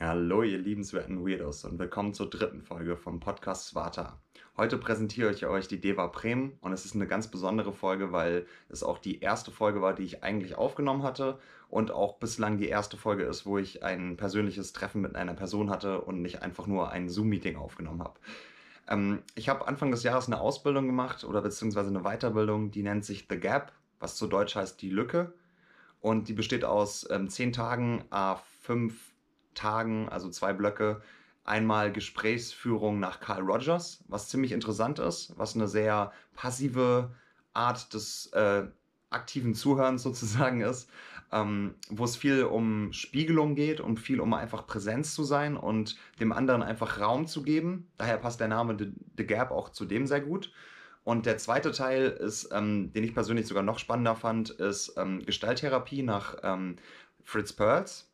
Hallo, ihr liebenswerten Weirdos und willkommen zur dritten Folge vom Podcast Svata. Heute präsentiere ich euch die Deva Prem und es ist eine ganz besondere Folge, weil es auch die erste Folge war, die ich eigentlich aufgenommen hatte und auch bislang die erste Folge ist, wo ich ein persönliches Treffen mit einer Person hatte und nicht einfach nur ein Zoom-Meeting aufgenommen habe. Ähm, ich habe Anfang des Jahres eine Ausbildung gemacht oder beziehungsweise eine Weiterbildung, die nennt sich The Gap, was zu Deutsch heißt die Lücke. Und die besteht aus ähm, zehn Tagen, a fünf Tagen, also zwei Blöcke, einmal Gesprächsführung nach Carl Rogers, was ziemlich interessant ist, was eine sehr passive Art des äh, aktiven Zuhörens sozusagen ist, ähm, wo es viel um Spiegelung geht und viel um einfach Präsenz zu sein und dem anderen einfach Raum zu geben. Daher passt der Name The, The Gap auch zu dem sehr gut. Und der zweite Teil ist, ähm, den ich persönlich sogar noch spannender fand, ist ähm, Gestalttherapie nach ähm, Fritz Perls.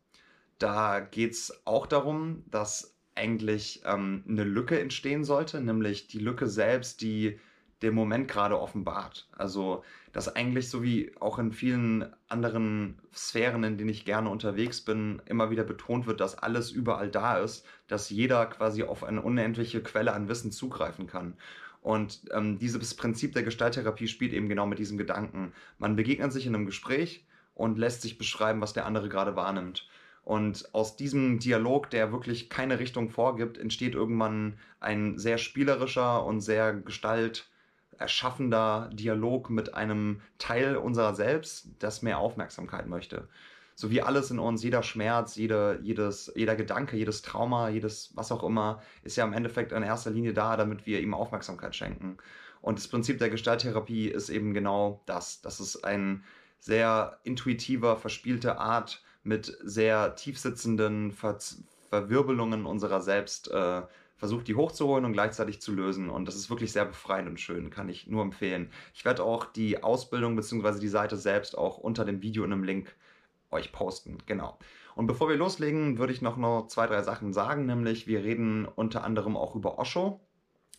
Da geht es auch darum, dass eigentlich ähm, eine Lücke entstehen sollte, nämlich die Lücke selbst, die den Moment gerade offenbart. Also, dass eigentlich so wie auch in vielen anderen Sphären, in denen ich gerne unterwegs bin, immer wieder betont wird, dass alles überall da ist, dass jeder quasi auf eine unendliche Quelle an Wissen zugreifen kann. Und ähm, dieses Prinzip der Gestalttherapie spielt eben genau mit diesem Gedanken. Man begegnet sich in einem Gespräch und lässt sich beschreiben, was der andere gerade wahrnimmt. Und aus diesem Dialog, der wirklich keine Richtung vorgibt, entsteht irgendwann ein sehr spielerischer und sehr gestalterschaffender Dialog mit einem Teil unserer selbst, das mehr Aufmerksamkeit möchte. So wie alles in uns, jeder Schmerz, jede, jedes, jeder Gedanke, jedes Trauma, jedes was auch immer, ist ja im Endeffekt in erster Linie da, damit wir ihm Aufmerksamkeit schenken. Und das Prinzip der Gestalttherapie ist eben genau das. Das ist ein sehr intuitiver, verspielte Art, mit sehr tiefsitzenden Ver Verwirbelungen unserer selbst äh, versucht, die hochzuholen und gleichzeitig zu lösen. Und das ist wirklich sehr befreiend und schön, kann ich nur empfehlen. Ich werde auch die Ausbildung bzw. die Seite selbst auch unter dem Video in einem Link euch posten. Genau. Und bevor wir loslegen, würde ich noch, noch zwei, drei Sachen sagen, nämlich wir reden unter anderem auch über Osho.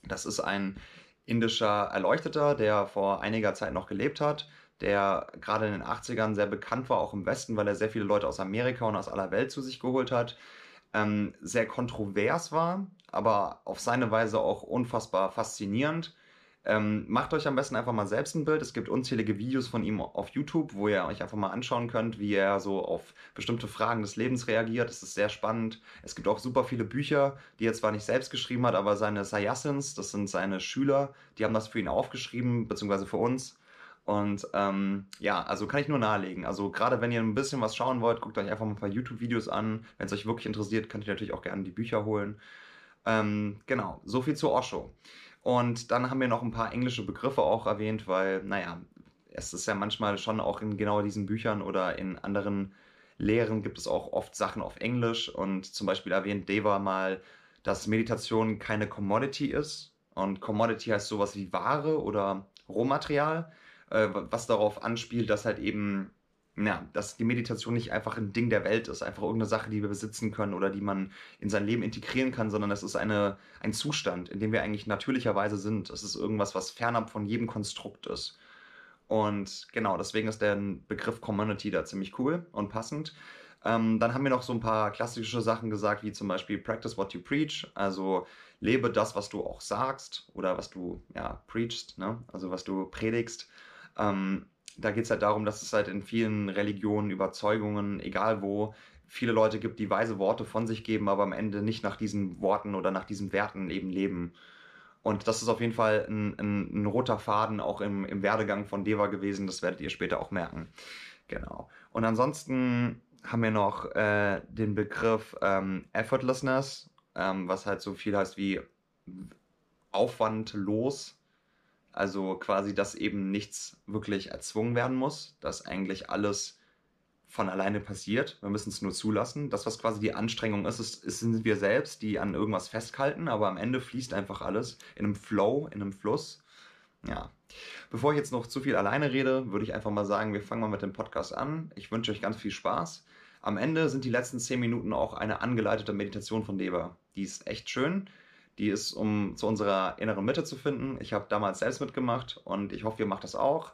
Das ist ein indischer Erleuchteter, der vor einiger Zeit noch gelebt hat der gerade in den 80ern sehr bekannt war, auch im Westen, weil er sehr viele Leute aus Amerika und aus aller Welt zu sich geholt hat. Ähm, sehr kontrovers war, aber auf seine Weise auch unfassbar faszinierend. Ähm, macht euch am besten einfach mal selbst ein Bild. Es gibt unzählige Videos von ihm auf YouTube, wo ihr euch einfach mal anschauen könnt, wie er so auf bestimmte Fragen des Lebens reagiert. Das ist sehr spannend. Es gibt auch super viele Bücher, die er zwar nicht selbst geschrieben hat, aber seine Sayassins, das sind seine Schüler, die haben das für ihn aufgeschrieben, beziehungsweise für uns. Und ähm, ja, also kann ich nur nahelegen. Also gerade wenn ihr ein bisschen was schauen wollt, guckt euch einfach mal ein paar YouTube-Videos an. Wenn es euch wirklich interessiert, könnt ihr natürlich auch gerne die Bücher holen. Ähm, genau, so viel zu Osho. Und dann haben wir noch ein paar englische Begriffe auch erwähnt, weil, naja, es ist ja manchmal schon auch in genau diesen Büchern oder in anderen Lehren gibt es auch oft Sachen auf Englisch. Und zum Beispiel erwähnt Deva mal, dass Meditation keine Commodity ist. Und Commodity heißt sowas wie Ware oder Rohmaterial äh, was darauf anspielt, dass halt eben, ja, dass die Meditation nicht einfach ein Ding der Welt ist, einfach irgendeine Sache, die wir besitzen können oder die man in sein Leben integrieren kann, sondern es ist eine, ein Zustand, in dem wir eigentlich natürlicherweise sind. Es ist irgendwas, was fernab von jedem Konstrukt ist. Und genau, deswegen ist der Begriff Community da ziemlich cool und passend. Ähm, dann haben wir noch so ein paar klassische Sachen gesagt, wie zum Beispiel Practice what you preach, also lebe das, was du auch sagst oder was du ja preachst, ne? also was du predigst. Ähm, da geht es halt darum, dass es halt in vielen Religionen, Überzeugungen, egal wo, viele Leute gibt, die weise Worte von sich geben, aber am Ende nicht nach diesen Worten oder nach diesen Werten eben leben. Und das ist auf jeden Fall ein, ein, ein roter Faden auch im, im Werdegang von Deva gewesen. Das werdet ihr später auch merken. Genau. Und ansonsten haben wir noch äh, den Begriff ähm, Effortlessness, ähm, was halt so viel heißt wie aufwandlos. Also quasi, dass eben nichts wirklich erzwungen werden muss, dass eigentlich alles von alleine passiert. Wir müssen es nur zulassen. Das, was quasi die Anstrengung ist, ist, ist, sind wir selbst, die an irgendwas festhalten, aber am Ende fließt einfach alles in einem Flow, in einem Fluss. Ja. Bevor ich jetzt noch zu viel alleine rede, würde ich einfach mal sagen, wir fangen mal mit dem Podcast an. Ich wünsche euch ganz viel Spaß. Am Ende sind die letzten zehn Minuten auch eine angeleitete Meditation von Deva. Die ist echt schön. Die ist, um zu unserer inneren Mitte zu finden. Ich habe damals selbst mitgemacht und ich hoffe, ihr macht das auch.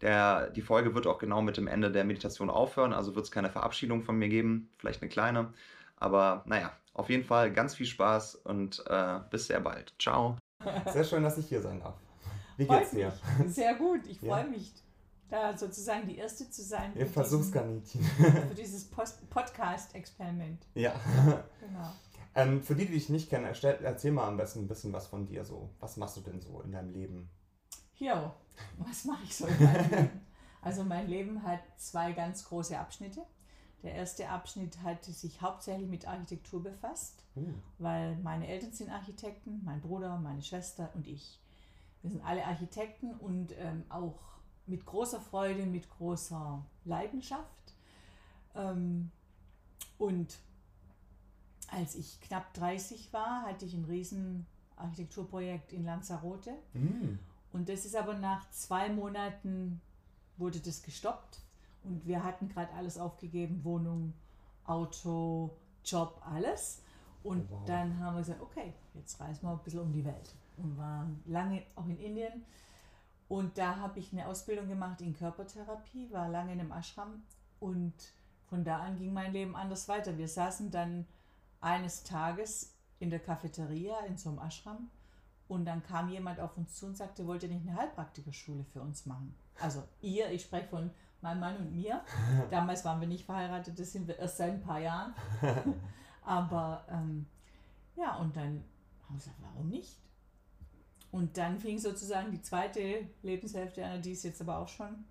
Der, die Folge wird auch genau mit dem Ende der Meditation aufhören, also wird es keine Verabschiedung von mir geben, vielleicht eine kleine. Aber naja, auf jeden Fall ganz viel Spaß und äh, bis sehr bald. Ciao. Sehr schön, dass ich hier sein darf. Wie geht's dir? Sehr gut, ich freue ja. mich, da sozusagen die Erste zu sein. Ihr Versuchskaninchen. Für dieses Podcast-Experiment. Ja. Genau. Ähm, für die, die dich nicht kennen, erzähl, erzähl mal am besten ein bisschen was von dir so. Was machst du denn so in deinem Leben? Jo, was mache ich so in meinem Leben? Also mein Leben hat zwei ganz große Abschnitte. Der erste Abschnitt hat sich hauptsächlich mit Architektur befasst, uh. weil meine Eltern sind Architekten, mein Bruder, meine Schwester und ich. Wir sind alle Architekten und ähm, auch mit großer Freude, mit großer Leidenschaft. Ähm, und als ich knapp 30 war, hatte ich ein riesen Architekturprojekt in Lanzarote. Mm. Und das ist aber nach zwei Monaten wurde das gestoppt und wir hatten gerade alles aufgegeben, Wohnung, Auto, Job, alles. Und oh, wow. dann haben wir gesagt, okay, jetzt reisen wir ein bisschen um die Welt. Und waren lange auch in Indien. Und da habe ich eine Ausbildung gemacht in Körpertherapie, war lange in einem Ashram. Und von da an ging mein Leben anders weiter. Wir saßen dann eines Tages in der Cafeteria in so einem Ashram. Und dann kam jemand auf uns zu und sagte, wollt ihr nicht eine Heilpraktikerschule für uns machen? Also ihr, ich spreche von mein Mann und mir. Damals waren wir nicht verheiratet, das sind wir erst seit ein paar Jahren. Aber ähm, ja, und dann haben wir gesagt, warum nicht? Und dann fing sozusagen die zweite Lebenshälfte an, die ist jetzt aber auch schon,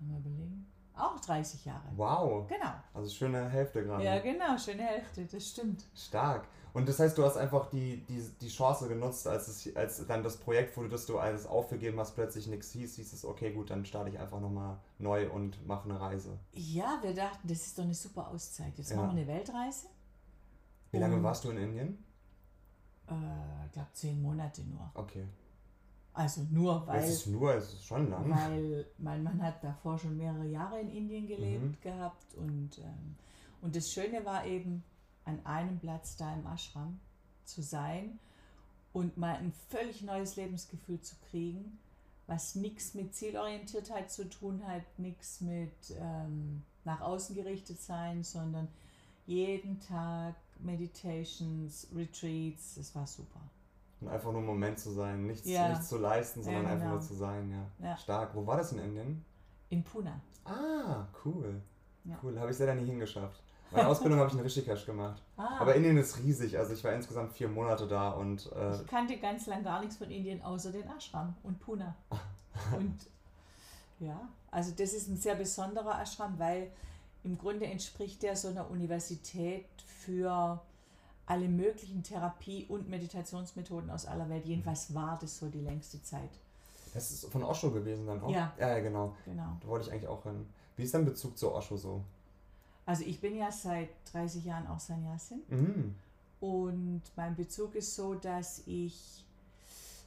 mal überlegen, auch 30 Jahre. Wow. Genau. Also schöne Hälfte gerade. Ja, genau, schöne Hälfte, das stimmt. Stark. Und das heißt, du hast einfach die, die, die Chance genutzt, als, es, als dann das Projekt wurde, dass du alles aufgegeben hast, plötzlich nichts hieß, hieß es, okay, gut, dann starte ich einfach nochmal neu und mache eine Reise. Ja, wir dachten, das ist doch eine super Auszeit. Jetzt ja. machen wir eine Weltreise. Wie lange warst du in Indien? Äh, ich glaube, zehn Monate nur. Okay. Also nur, weil. Es ist nur, es ist schon lang. Weil mein Mann hat davor schon mehrere Jahre in Indien gelebt mhm. gehabt und, ähm, und das Schöne war eben, an einem Platz da im Ashram zu sein und mal ein völlig neues Lebensgefühl zu kriegen, was nichts mit Zielorientiertheit zu tun hat, nichts mit ähm, nach außen gerichtet sein, sondern jeden Tag Meditations, Retreats, das war super. Und einfach nur ein Moment zu sein, nichts, ja. nichts zu leisten, sondern ja, genau. einfach nur zu sein, ja. ja. Stark. Wo war das in Indien? In Pune. Ah, cool. Cool, habe ich leider nie hingeschafft. Meine Ausbildung habe ich in Rishikesh gemacht. Ah. Aber Indien ist riesig, also ich war insgesamt vier Monate da und. Äh, ich kannte ganz lang gar nichts von Indien außer den Ashram und Pune. und ja, also das ist ein sehr besonderer Ashram, weil im Grunde entspricht der so einer Universität für alle möglichen Therapie- und Meditationsmethoden aus aller Welt. Jedenfalls war das so die längste Zeit. Das ist von Osho gewesen dann auch? Ja. Ja, genau. genau. Da wollte ich eigentlich auch hin. Wie ist dein Bezug zu Osho so? Also ich bin ja seit 30 Jahren auch Sannyasin. Mhm. Und mein Bezug ist so, dass ich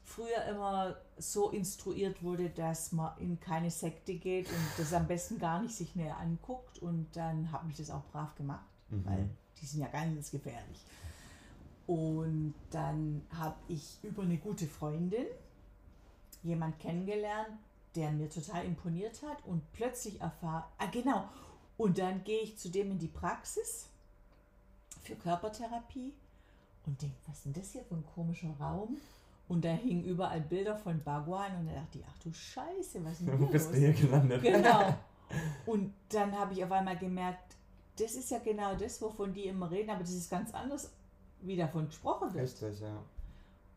früher immer so instruiert wurde, dass man in keine Sekte geht und das am besten gar nicht sich näher anguckt. Und dann habe ich das auch brav gemacht, mhm. weil die sind ja ganz gefährlich. Und dann habe ich über eine gute Freundin jemand kennengelernt, der mir total imponiert hat und plötzlich erfahre, ah genau, und dann gehe ich zu dem in die Praxis für Körpertherapie und denke, was ist denn das hier für ein komischer Raum? Und da hingen überall Bilder von Bhagwan und da dachte ich, ach du Scheiße, was ist denn Wo bist du hier gelandet? Genau. Und dann habe ich auf einmal gemerkt, das ist ja genau das, wovon die immer reden, aber das ist ganz anders, wie davon gesprochen wird. Richtig, ja.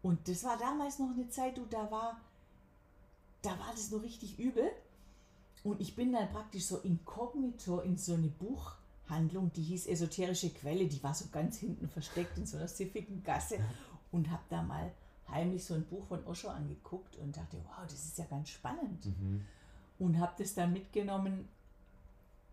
Und das war damals noch eine Zeit, du, da war, da war das noch richtig übel. Und ich bin dann praktisch so inkognito in so eine Buchhandlung, die hieß Esoterische Quelle, die war so ganz hinten versteckt in so einer siffigen Gasse und habe da mal heimlich so ein Buch von Osho angeguckt und dachte, wow, das ist ja ganz spannend. Mhm. Und habe das dann mitgenommen.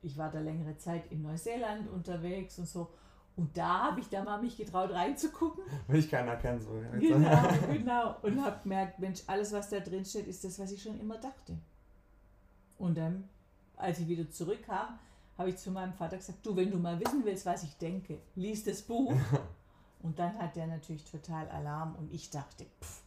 Ich war da längere Zeit in Neuseeland unterwegs und so. Und da habe ich da mal mich getraut reinzugucken. Will ich keiner kennen, so. Genau, genau. Und habe gemerkt, Mensch, alles, was da drin steht, ist das, was ich schon immer dachte. Und dann, als ich wieder zurückkam, habe ich zu meinem Vater gesagt, du, wenn du mal wissen willst, was ich denke, lies das Buch. und dann hat der natürlich total Alarm und ich dachte, pff.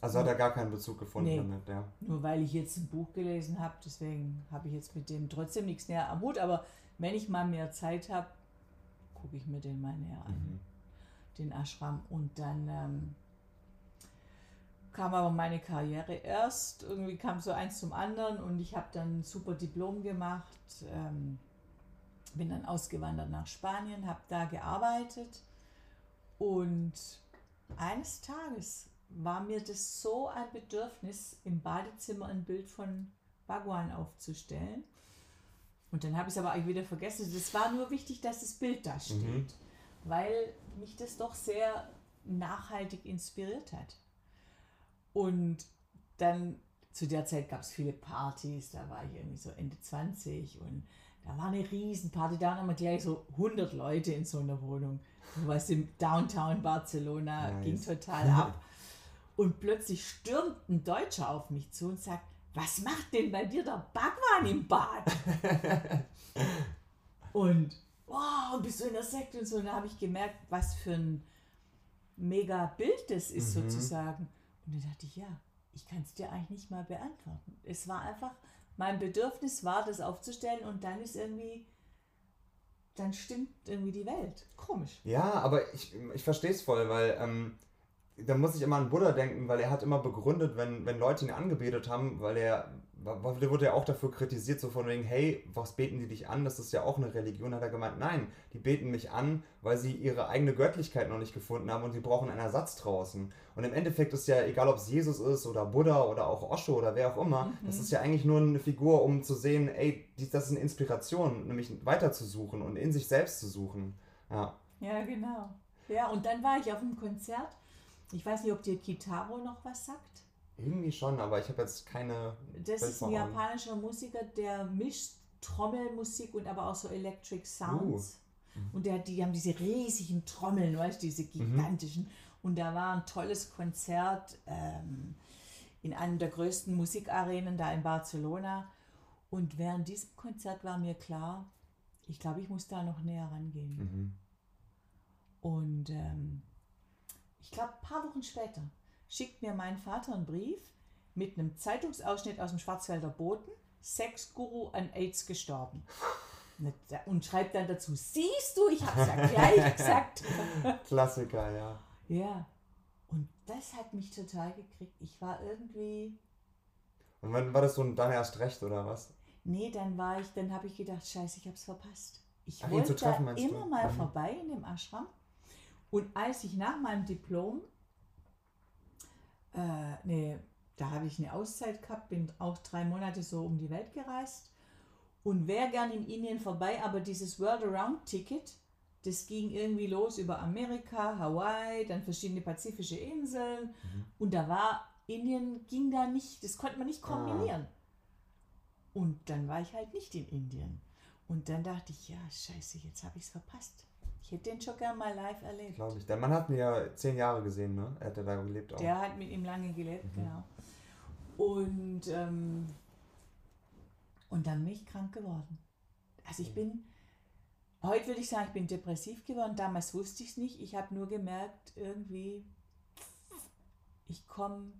Also hat er gar keinen Bezug gefunden nee, damit, ja. Nur weil ich jetzt ein Buch gelesen habe, deswegen habe ich jetzt mit dem trotzdem nichts näher am Hut. Aber wenn ich mal mehr Zeit habe, gucke ich mir den mal näher an, mhm. den Ashram. Und dann ähm, kam aber meine Karriere erst. Irgendwie kam so eins zum anderen und ich habe dann ein super Diplom gemacht. Ähm, bin dann ausgewandert nach Spanien, habe da gearbeitet und eines Tages war mir das so ein Bedürfnis, im Badezimmer ein Bild von Bhagwan aufzustellen. Und dann habe ich es aber eigentlich wieder vergessen. Es war nur wichtig, dass das Bild da steht, mhm. weil mich das doch sehr nachhaltig inspiriert hat. Und dann zu der Zeit gab es viele Partys, da war ich irgendwie so Ende 20 und da war eine Riesenparty, da haben wir gleich so 100 Leute in so einer Wohnung. Du weißt, im Downtown Barcelona nice. ging total ab. Und plötzlich stürmt ein Deutscher auf mich zu und sagt, was macht denn bei dir der Bhagwan im Bad? und wow, bist du in der Sekte und so. Und da habe ich gemerkt, was für ein mega Bild das ist mhm. sozusagen. Und dann dachte ich, ja, ich kann es dir eigentlich nicht mal beantworten. Es war einfach, mein Bedürfnis war, das aufzustellen und dann ist irgendwie, dann stimmt irgendwie die Welt. Komisch. Ja, aber ich, ich verstehe es voll, weil ähm, da muss ich immer an Buddha denken, weil er hat immer begründet, wenn, wenn Leute ihn angebetet haben, weil er, der wurde ja auch dafür kritisiert, so von wegen, hey, was beten die dich an? Das ist ja auch eine Religion. Hat er gemeint, nein, die beten mich an, weil sie ihre eigene Göttlichkeit noch nicht gefunden haben und sie brauchen einen Ersatz draußen. Und im Endeffekt ist ja, egal ob es Jesus ist oder Buddha oder auch Osho oder wer auch immer, mhm. das ist ja eigentlich nur eine Figur, um zu sehen, ey, das ist eine Inspiration, nämlich weiter zu suchen und in sich selbst zu suchen. Ja. Ja, genau. Ja, und dann war ich auf einem Konzert ich weiß nicht, ob dir Kitaro noch was sagt. Irgendwie schon, aber ich habe jetzt keine. Das ist ein japanischer Musiker, der mischt Trommelmusik und aber auch so Electric Sounds. Uh. Mhm. Und der, die haben diese riesigen Trommeln, weißt du, diese mhm. gigantischen. Mhm. Und da war ein tolles Konzert ähm, in einem der größten Musikarenen da in Barcelona. Und während diesem Konzert war mir klar, ich glaube, ich muss da noch näher rangehen. Mhm. Und ähm, ich glaube, ein paar Wochen später schickt mir mein Vater einen Brief mit einem Zeitungsausschnitt aus dem Schwarzwälder Boten, Sexguru an AIDS gestorben. Und schreibt dann dazu, siehst du, ich habe es ja gleich gesagt. Klassiker, ja. Ja. Und das hat mich total gekriegt. Ich war irgendwie. Und wann war das so dann erst recht, oder was? Nee, dann war ich, dann habe ich gedacht, scheiße, ich habe es verpasst. Ich Ach, wollte treffen, immer du? mal mhm. vorbei in dem Ashram und als ich nach meinem Diplom, äh, nee, da habe ich eine Auszeit gehabt, bin auch drei Monate so um die Welt gereist und wäre gern in Indien vorbei, aber dieses World Around Ticket, das ging irgendwie los über Amerika, Hawaii, dann verschiedene pazifische Inseln mhm. und da war Indien ging da nicht, das konnte man nicht ah. kombinieren. Ah. Und dann war ich halt nicht in Indien. Und dann dachte ich, ja, scheiße, jetzt habe ich es verpasst. Ich hätte den schon gerne mal live erlebt. Glaube ich. Der Mann hat mir ja zehn Jahre gesehen, ne? Er hat ja da gelebt auch. Der hat mit ihm lange gelebt, mhm. genau. Und, ähm, und dann bin ich krank geworden. Also ich mhm. bin, heute würde ich sagen, ich bin depressiv geworden. Damals wusste ich es nicht. Ich habe nur gemerkt, irgendwie, ich komme,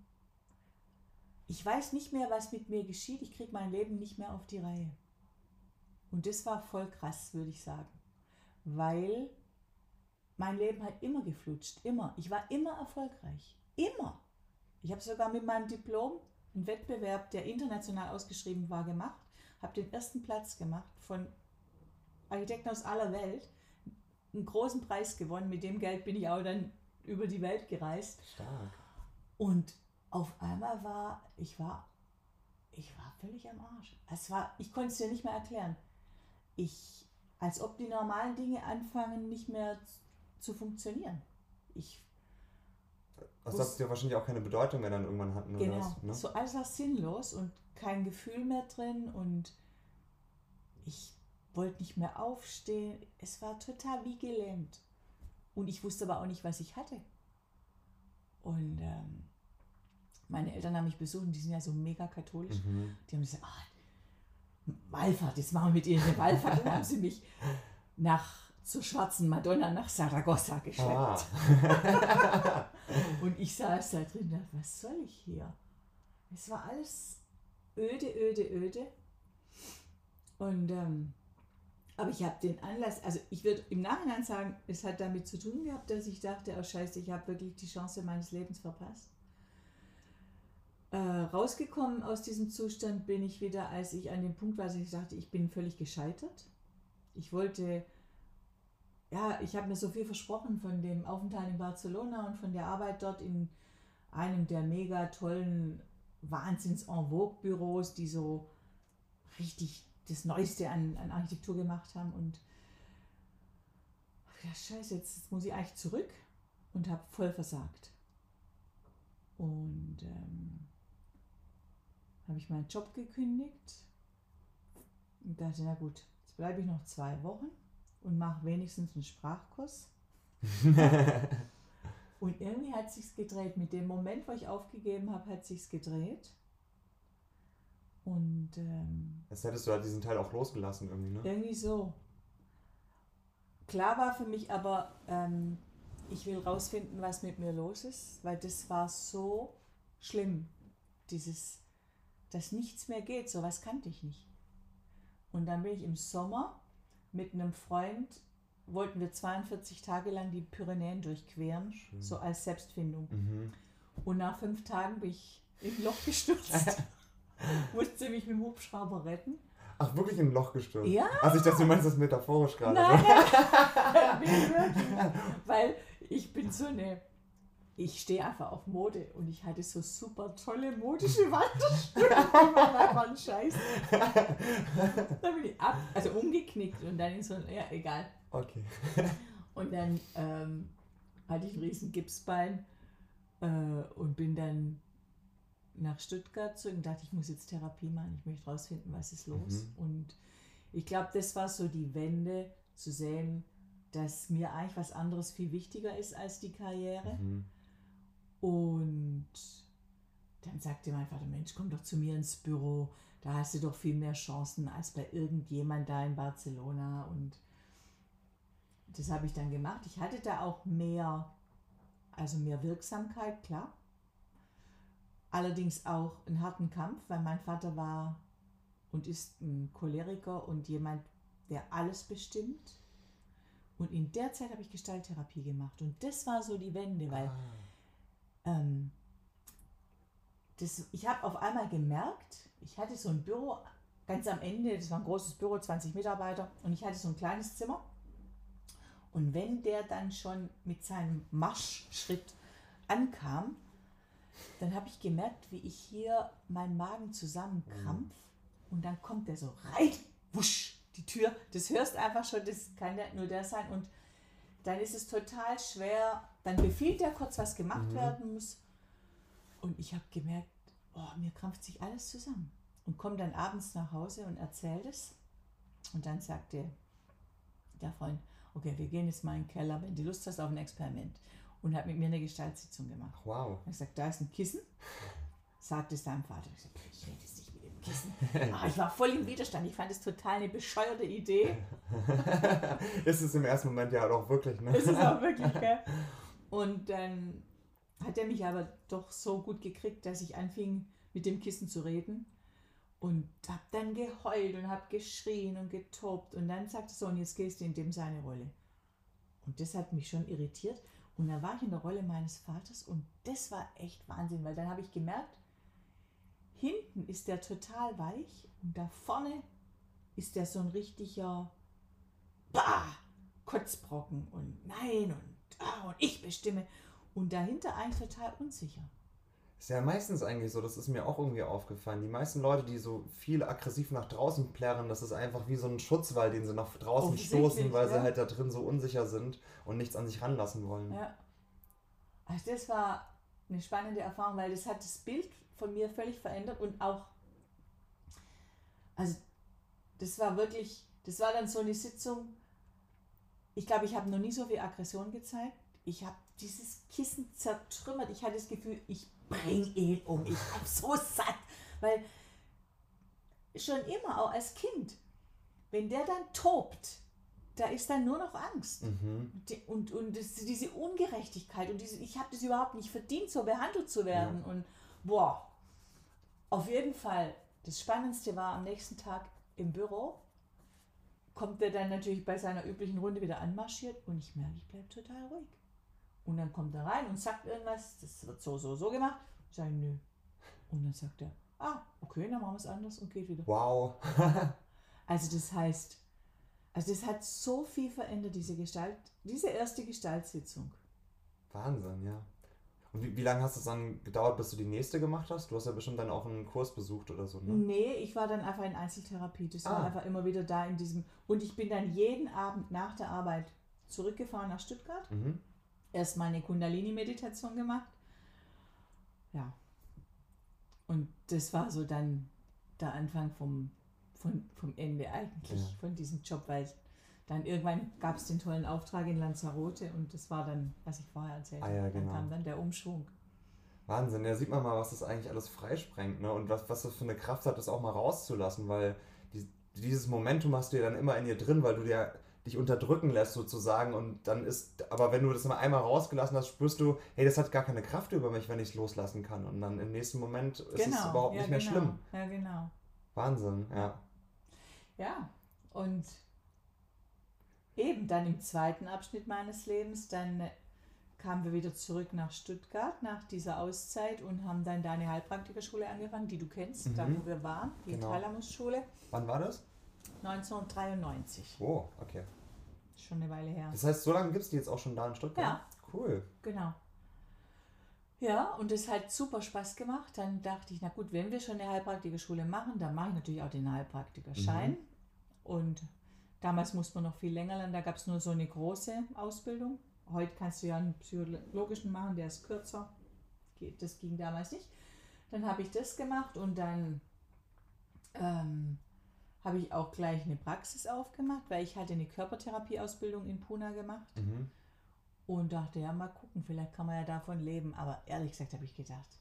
ich weiß nicht mehr, was mit mir geschieht. Ich kriege mein Leben nicht mehr auf die Reihe. Und das war voll krass, würde ich sagen weil mein Leben hat immer geflutscht, immer. Ich war immer erfolgreich, immer. Ich habe sogar mit meinem Diplom einen Wettbewerb, der international ausgeschrieben war, gemacht, habe den ersten Platz gemacht von Architekten aus aller Welt, einen großen Preis gewonnen. Mit dem Geld bin ich auch dann über die Welt gereist. Stark. Und auf einmal war ich war ich war völlig am Arsch. Es war, ich konnte es dir nicht mehr erklären. Ich als ob die normalen Dinge anfangen nicht mehr zu funktionieren. Ich also das ja wahrscheinlich auch keine Bedeutung mehr dann irgendwann hatten. Genau, das, ne? so alles war sinnlos und kein Gefühl mehr drin und ich wollte nicht mehr aufstehen. Es war total wie gelähmt. Und ich wusste aber auch nicht, was ich hatte. Und ähm, meine Eltern haben mich besucht und die sind ja so mega katholisch. Mhm. Die haben gesagt, ah, Wallfahrt, machen wir mit ihr eine Wallfahrt. Dann haben sie mich nach, zur schwarzen Madonna nach Saragossa geschleppt. Ah. und ich saß da drin und dachte, was soll ich hier? Es war alles öde, öde, öde. Und ähm, Aber ich habe den Anlass, also ich würde im Nachhinein sagen, es hat damit zu tun gehabt, dass ich dachte, oh scheiße, ich habe wirklich die Chance meines Lebens verpasst. Äh, rausgekommen aus diesem Zustand bin ich wieder, als ich an dem Punkt war, dass ich dachte, ich bin völlig gescheitert. Ich wollte, ja, ich habe mir so viel versprochen von dem Aufenthalt in Barcelona und von der Arbeit dort in einem der mega tollen Wahnsinns-En-Vogue-Büros, die so richtig das Neueste an, an Architektur gemacht haben. Und ja, scheiße, jetzt, jetzt muss ich eigentlich zurück und habe voll versagt. Und ähm, habe ich meinen Job gekündigt und dachte, na gut, jetzt bleibe ich noch zwei Wochen und mache wenigstens einen Sprachkurs. und irgendwie hat sich's gedreht. Mit dem Moment, wo ich aufgegeben habe, hat sich's gedreht. Und ähm, Jetzt hättest du halt diesen Teil auch losgelassen irgendwie, ne? irgendwie so. Klar war für mich aber, ähm, ich will rausfinden, was mit mir los ist, weil das war so schlimm. Dieses, dass nichts mehr geht, sowas kannte ich nicht. Und dann bin ich im Sommer mit einem Freund, wollten wir 42 Tage lang die Pyrenäen durchqueren, Schön. so als Selbstfindung. Mhm. Und nach fünf Tagen bin ich im Loch gestürzt. Musste mich mit dem Hubschrauber retten. Ach, wirklich in ein Loch gestürzt? Ja. Also ich dachte, du meinst das metaphorisch gerade. Nein, ne? nein. Weil ich bin so eine, ich stehe einfach auf Mode und ich hatte so super tolle modische Wanderstücke. Einfach ein Scheiß. Dann bin ich ab, also umgeknickt und dann in so ein, ja egal. Okay. Und dann ähm, hatte ich ein riesen Gipsbein äh, und bin dann nach Stuttgart zurück und dachte, ich muss jetzt Therapie machen, ich möchte rausfinden, was ist los. Mhm. Und ich glaube, das war so die Wende, zu sehen, dass mir eigentlich was anderes viel wichtiger ist als die Karriere. Mhm. Und dann sagte mein Vater, Mensch, komm doch zu mir ins Büro, da hast du doch viel mehr Chancen als bei irgendjemand da in Barcelona. Und das habe ich dann gemacht. Ich hatte da auch mehr, also mehr Wirksamkeit, klar. Allerdings auch einen harten Kampf, weil mein Vater war und ist ein Choleriker und jemand, der alles bestimmt. Und in der Zeit habe ich Gestalttherapie gemacht. Und das war so die Wende, weil Ah. Ähm, das, ich habe auf einmal gemerkt, ich hatte so ein Büro ganz am Ende, das war ein großes Büro, 20 Mitarbeiter, und ich hatte so ein kleines Zimmer. Und wenn der dann schon mit seinem Marschschritt ankam, dann habe ich gemerkt, wie ich hier meinen Magen zusammenkrampf und dann kommt der so rein, wusch, die Tür, das hörst einfach schon, das kann ja nur der sein. Und dann ist es total schwer, dann befiehlt er kurz, was gemacht Mhm. werden muss und ich habe gemerkt, oh, mir krampft sich alles zusammen und komme dann abends nach Hause und erzähle es und dann sagte der Freund, okay, wir gehen jetzt mal in den Keller, wenn du Lust hast auf ein Experiment und hat mit mir eine Gestaltsitzung gemacht. Wow. Er gesagt, da ist ein Kissen. Sagt es seinem Vater. Ich, gesagt, ich rede jetzt nicht Kissen. Ah, ich war voll im Widerstand. Ich fand es total eine bescheuerte Idee. ist es im ersten Moment ja auch wirklich, ne? Ist auch wirklich, gell? Und dann hat er mich aber doch so gut gekriegt, dass ich anfing, mit dem Kissen zu reden. Und hab dann geheult und hab geschrien und getobt. Und dann sagte er so, und jetzt gehst du in dem seine Rolle. Und das hat mich schon irritiert. Und dann war ich in der Rolle meines Vaters und das war echt Wahnsinn, weil dann habe ich gemerkt, hinten ist der total weich und da vorne ist der so ein richtiger bah, Kotzbrocken und nein und, ah, und ich bestimme. Und dahinter eigentlich total unsicher. Ist ja meistens eigentlich so, das ist mir auch irgendwie aufgefallen. Die meisten Leute, die so viel aggressiv nach draußen plärren, das ist einfach wie so ein Schutzwall, den sie nach draußen stoßen, weil ja. sie halt da drin so unsicher sind und nichts an sich ranlassen wollen. Ja. Also das war eine spannende Erfahrung, weil das hat das Bild von mir völlig verändert und auch, also das war wirklich, das war dann so eine Sitzung, ich glaube, ich habe noch nie so viel Aggression gezeigt. Ich habe dieses Kissen zertrümmert. Ich hatte das Gefühl, ich bringe ihn um. Ich habe so satt. Weil schon immer, auch als Kind, wenn der dann tobt, da ist dann nur noch Angst. Mhm. Und, und das, diese Ungerechtigkeit und diese, ich habe das überhaupt nicht verdient, so behandelt zu werden. Und boah, auf jeden Fall, das Spannendste war am nächsten Tag im Büro. kommt er dann natürlich bei seiner üblichen Runde wieder anmarschiert und ich merke, ich bleibe total ruhig. Und dann kommt er rein und sagt irgendwas, das wird so, so, so gemacht. Ich sage, nö. Und dann sagt er, ah, okay, dann machen wir es anders und geht wieder. Wow. also das heißt, also das hat so viel verändert, diese Gestalt, diese erste Gestaltsitzung. Wahnsinn, ja. Und wie, wie lange hast es dann gedauert, bis du die nächste gemacht hast? Du hast ja bestimmt dann auch einen Kurs besucht oder so, ne? Nee, ich war dann einfach in Einzeltherapie. Das war Ah. einfach immer wieder da in diesem. Und ich bin dann jeden Abend nach der Arbeit zurückgefahren nach Stuttgart. Mhm. Erst meine Kundalini-Meditation gemacht. Ja. Und das war so dann der Anfang vom, von, vom Ende eigentlich, Ja. von diesem Job, weil dann irgendwann gab es den tollen Auftrag in Lanzarote und das war dann, was ich vorher erzählt Ah ja, habe. genau. Dann kam dann der Umschwung. Wahnsinn, ja, sieht man mal, was das eigentlich alles freisprengt, ne? Und was, was das für eine Kraft hat, das auch mal rauszulassen, weil die, dieses Momentum hast du ja dann immer in dir drin, weil du dir dich unterdrücken lässt sozusagen und dann ist, aber wenn du das mal einmal rausgelassen hast, spürst du, hey, das hat gar keine Kraft über mich, wenn ich es loslassen kann und dann im nächsten Moment ist es überhaupt ja, nicht mehr genau. schlimm. Ja, genau. Wahnsinn, ja. Ja, und eben dann im zweiten Abschnitt meines Lebens, dann äh, kamen wir wieder zurück nach Stuttgart nach dieser Auszeit und haben dann deine Heilpraktikerschule angefangen, die du kennst, da Mhm. wo wir waren, die Genau. Thalamus-Schule, Wann war das? 1993. Oh, okay. Schon eine Weile her. Das heißt, so lange gibt es die jetzt auch schon da in Stuttgart? Ja. Cool. Genau. Ja, und es hat super Spaß gemacht. Dann dachte ich, na gut, wenn wir schon eine Heilpraktikerschule machen, dann mache ich natürlich auch den Heilpraktikerschein. Mhm. Und damals musste man noch viel länger lernen, da gab es nur so eine große Ausbildung. Heute kannst du ja einen psychologischen machen, der ist kürzer. Das ging damals nicht. Dann habe ich das gemacht und dann ähm, habe ich auch gleich eine Praxis aufgemacht, weil ich hatte eine Körpertherapieausbildung in Pune gemacht Mhm. und dachte, ja, mal gucken, vielleicht kann man ja davon leben. Aber ehrlich gesagt habe ich gedacht,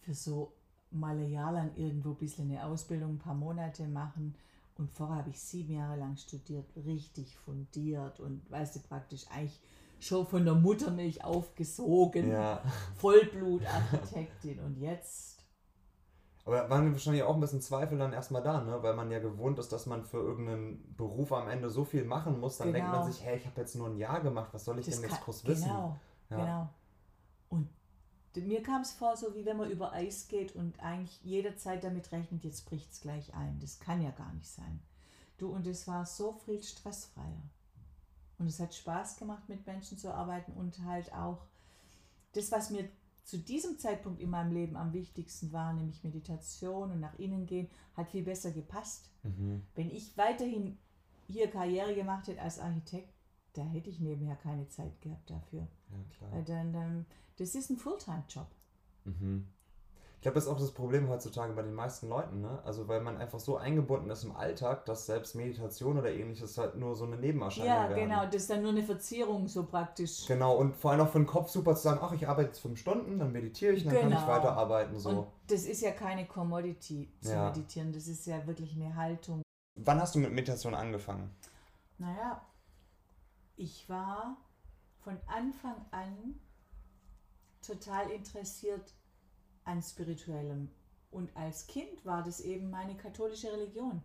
für so Malayalan irgendwo ein bisschen eine Ausbildung, ein paar Monate machen. Und vorher habe ich sieben Jahre lang studiert, richtig fundiert und weißt du, praktisch eigentlich schon von der Muttermilch aufgesogen, Ja. Vollblutarchitektin. Und jetzt, Aber waren wahrscheinlich auch ein bisschen Zweifel dann erstmal da, ne? Weil man ja gewohnt ist, dass man für irgendeinen Beruf am Ende so viel machen muss. Dann denkt Genau. man sich, hey, ich habe jetzt nur ein Jahr gemacht, was soll ich das denn jetzt groß wissen? genau, Ja. genau. Mir kam es vor, so wie wenn man über Eis geht und eigentlich jederzeit damit rechnet, jetzt bricht es gleich ein. Das kann ja gar nicht sein. Du, und es war so viel stressfreier. Und es hat Spaß gemacht, mit Menschen zu arbeiten und halt auch das, was mir zu diesem Zeitpunkt in meinem Leben am wichtigsten war, nämlich Meditation und nach innen gehen, hat viel besser gepasst. Mhm. Wenn ich weiterhin hier Karriere gemacht hätte als Architekt, da hätte ich nebenher keine Zeit gehabt dafür. Ja, dann, dann, das ist ein Fulltime-Job. Mhm. Ich glaube, das ist auch das Problem heutzutage bei den meisten Leuten, ne? Also weil man einfach so eingebunden ist im Alltag, dass selbst Meditation oder ähnliches halt nur so eine Nebenerscheinung Ja, werden. genau. Das ist dann nur eine Verzierung so praktisch. Genau, und vor allem auch für den Kopf super zu sagen, ach, ich arbeite jetzt fünf Stunden, dann meditiere ich, dann kann ich Genau. weiterarbeiten. Und So. das ist ja keine Commodity zu Ja. meditieren. Das ist ja wirklich eine Haltung. Wann hast du mit Meditation angefangen? Naja, ich war von Anfang an total interessiert an Spirituellem. Und als Kind war das eben meine katholische Religion.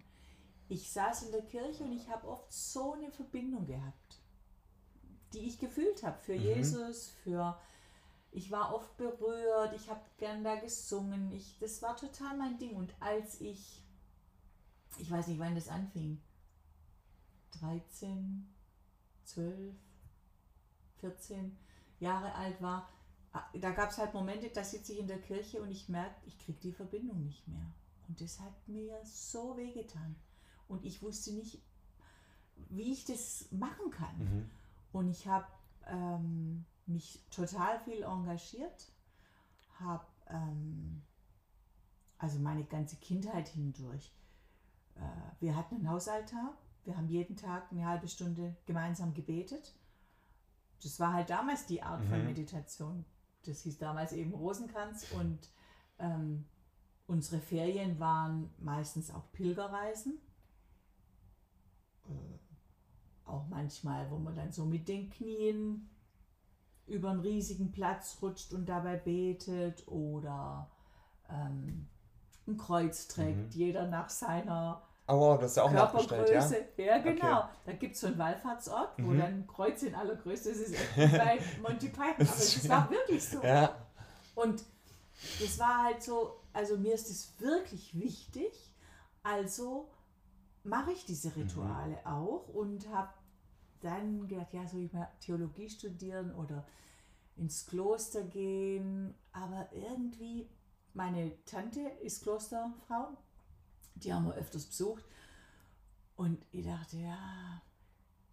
Ich saß in der Kirche und ich habe oft so eine Verbindung gehabt, die ich gefühlt habe für Mhm. Jesus, für... Ich war oft berührt, ich habe gern da gesungen. Ich, das war total mein Ding. Und als ich, ich weiß nicht, wann das anfing, 13, 12, 14 Jahre alt war, ah, da gab es halt Momente, da sitze ich in der Kirche und ich merke, ich kriege die Verbindung nicht mehr. Und das hat mir so wehgetan. Und ich wusste nicht, wie ich das machen kann. Mhm. Und ich habe ähm, mich total viel engagiert, habe ähm, also meine ganze Kindheit hindurch. Äh, wir hatten einen Hausaltar, wir haben jeden Tag eine halbe Stunde gemeinsam gebetet. Das war halt damals die Art von Mhm. Meditation. Das hieß damals eben Rosenkranz und ähm, unsere Ferien waren meistens auch Pilgerreisen. Äh, auch manchmal, wo man dann so mit den Knien über einen riesigen Platz rutscht und dabei betet oder ähm, ein Kreuz trägt, Mhm. jeder nach seiner Oh wow, das ist ja auch Körpergröße. Ja? ja, genau. Okay. Da gibt es so einen Wallfahrtsort, wo mhm. dann Kreuz in aller Größe ist. Das ist bei Monty Python. Aber das war wirklich so. Ja. Und das war halt so, also mir ist es wirklich wichtig, also mache ich diese mhm. Rituale mhm. auch und habe dann gedacht, ja, soll ich mal Theologie studieren oder ins Kloster gehen. Aber irgendwie, meine Tante ist Klosterfrau, die haben wir öfters besucht. Und ich dachte, ja,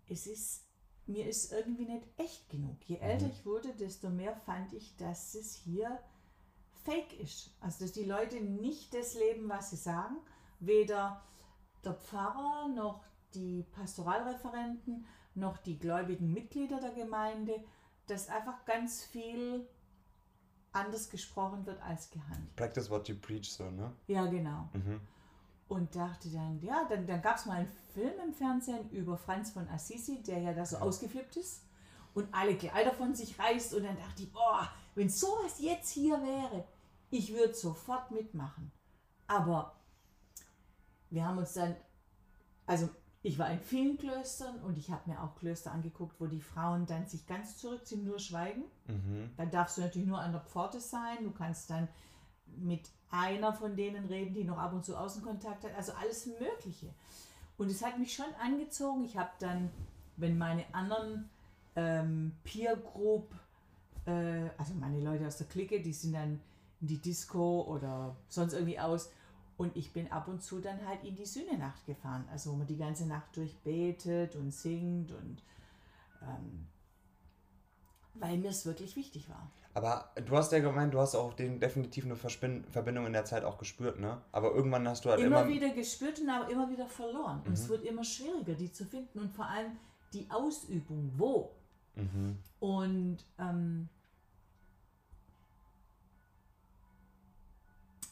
es ist, mir ist irgendwie nicht echt genug. Je mhm. älter ich wurde, desto mehr fand ich, dass es hier fake ist. Also, dass die Leute nicht das leben, was sie sagen. Weder der Pfarrer noch die Pastoralreferenten noch die gläubigen Mitglieder der Gemeinde, dass einfach ganz viel anders gesprochen wird als gehandelt. Practice what you preach, so, ne? Ja, genau. Mhm. Und dachte dann, ja, dann, dann gab es mal einen Film im Fernsehen über Franz von Assisi, der ja da so ausgeflippt ist und alle Kleider von sich reißt. Und dann dachte ich, boah, wenn sowas jetzt hier wäre, ich würde sofort mitmachen. Aber wir haben uns dann, also ich war in vielen Klöstern und ich habe mir auch Klöster angeguckt, wo die Frauen dann sich ganz zurückziehen, nur schweigen. Mhm. Dann darfst du natürlich nur an der Pforte sein. Du kannst dann mit einer von denen reden, die noch ab und zu Außenkontakt hat. Also alles Mögliche. Und es hat mich schon angezogen. Ich habe dann, wenn meine anderen ähm, Peer Group, äh, also meine Leute aus der Clique, die sind dann in die Disco oder sonst irgendwie aus und ich bin ab und zu dann halt in die Sühnenacht gefahren, also wo man die ganze Nacht durchbetet und singt und ähm, weil mir es wirklich wichtig war. Aber du hast ja gemeint, du hast auch den definitiv eine Verspin Verbindung in der Zeit auch gespürt, ne? Aber irgendwann hast du halt immer, immer wieder gespürt und aber immer wieder verloren. Mhm. Und es mhm. wird immer schwieriger, die zu finden und vor allem die Ausübung, wo. Mhm. Und ähm,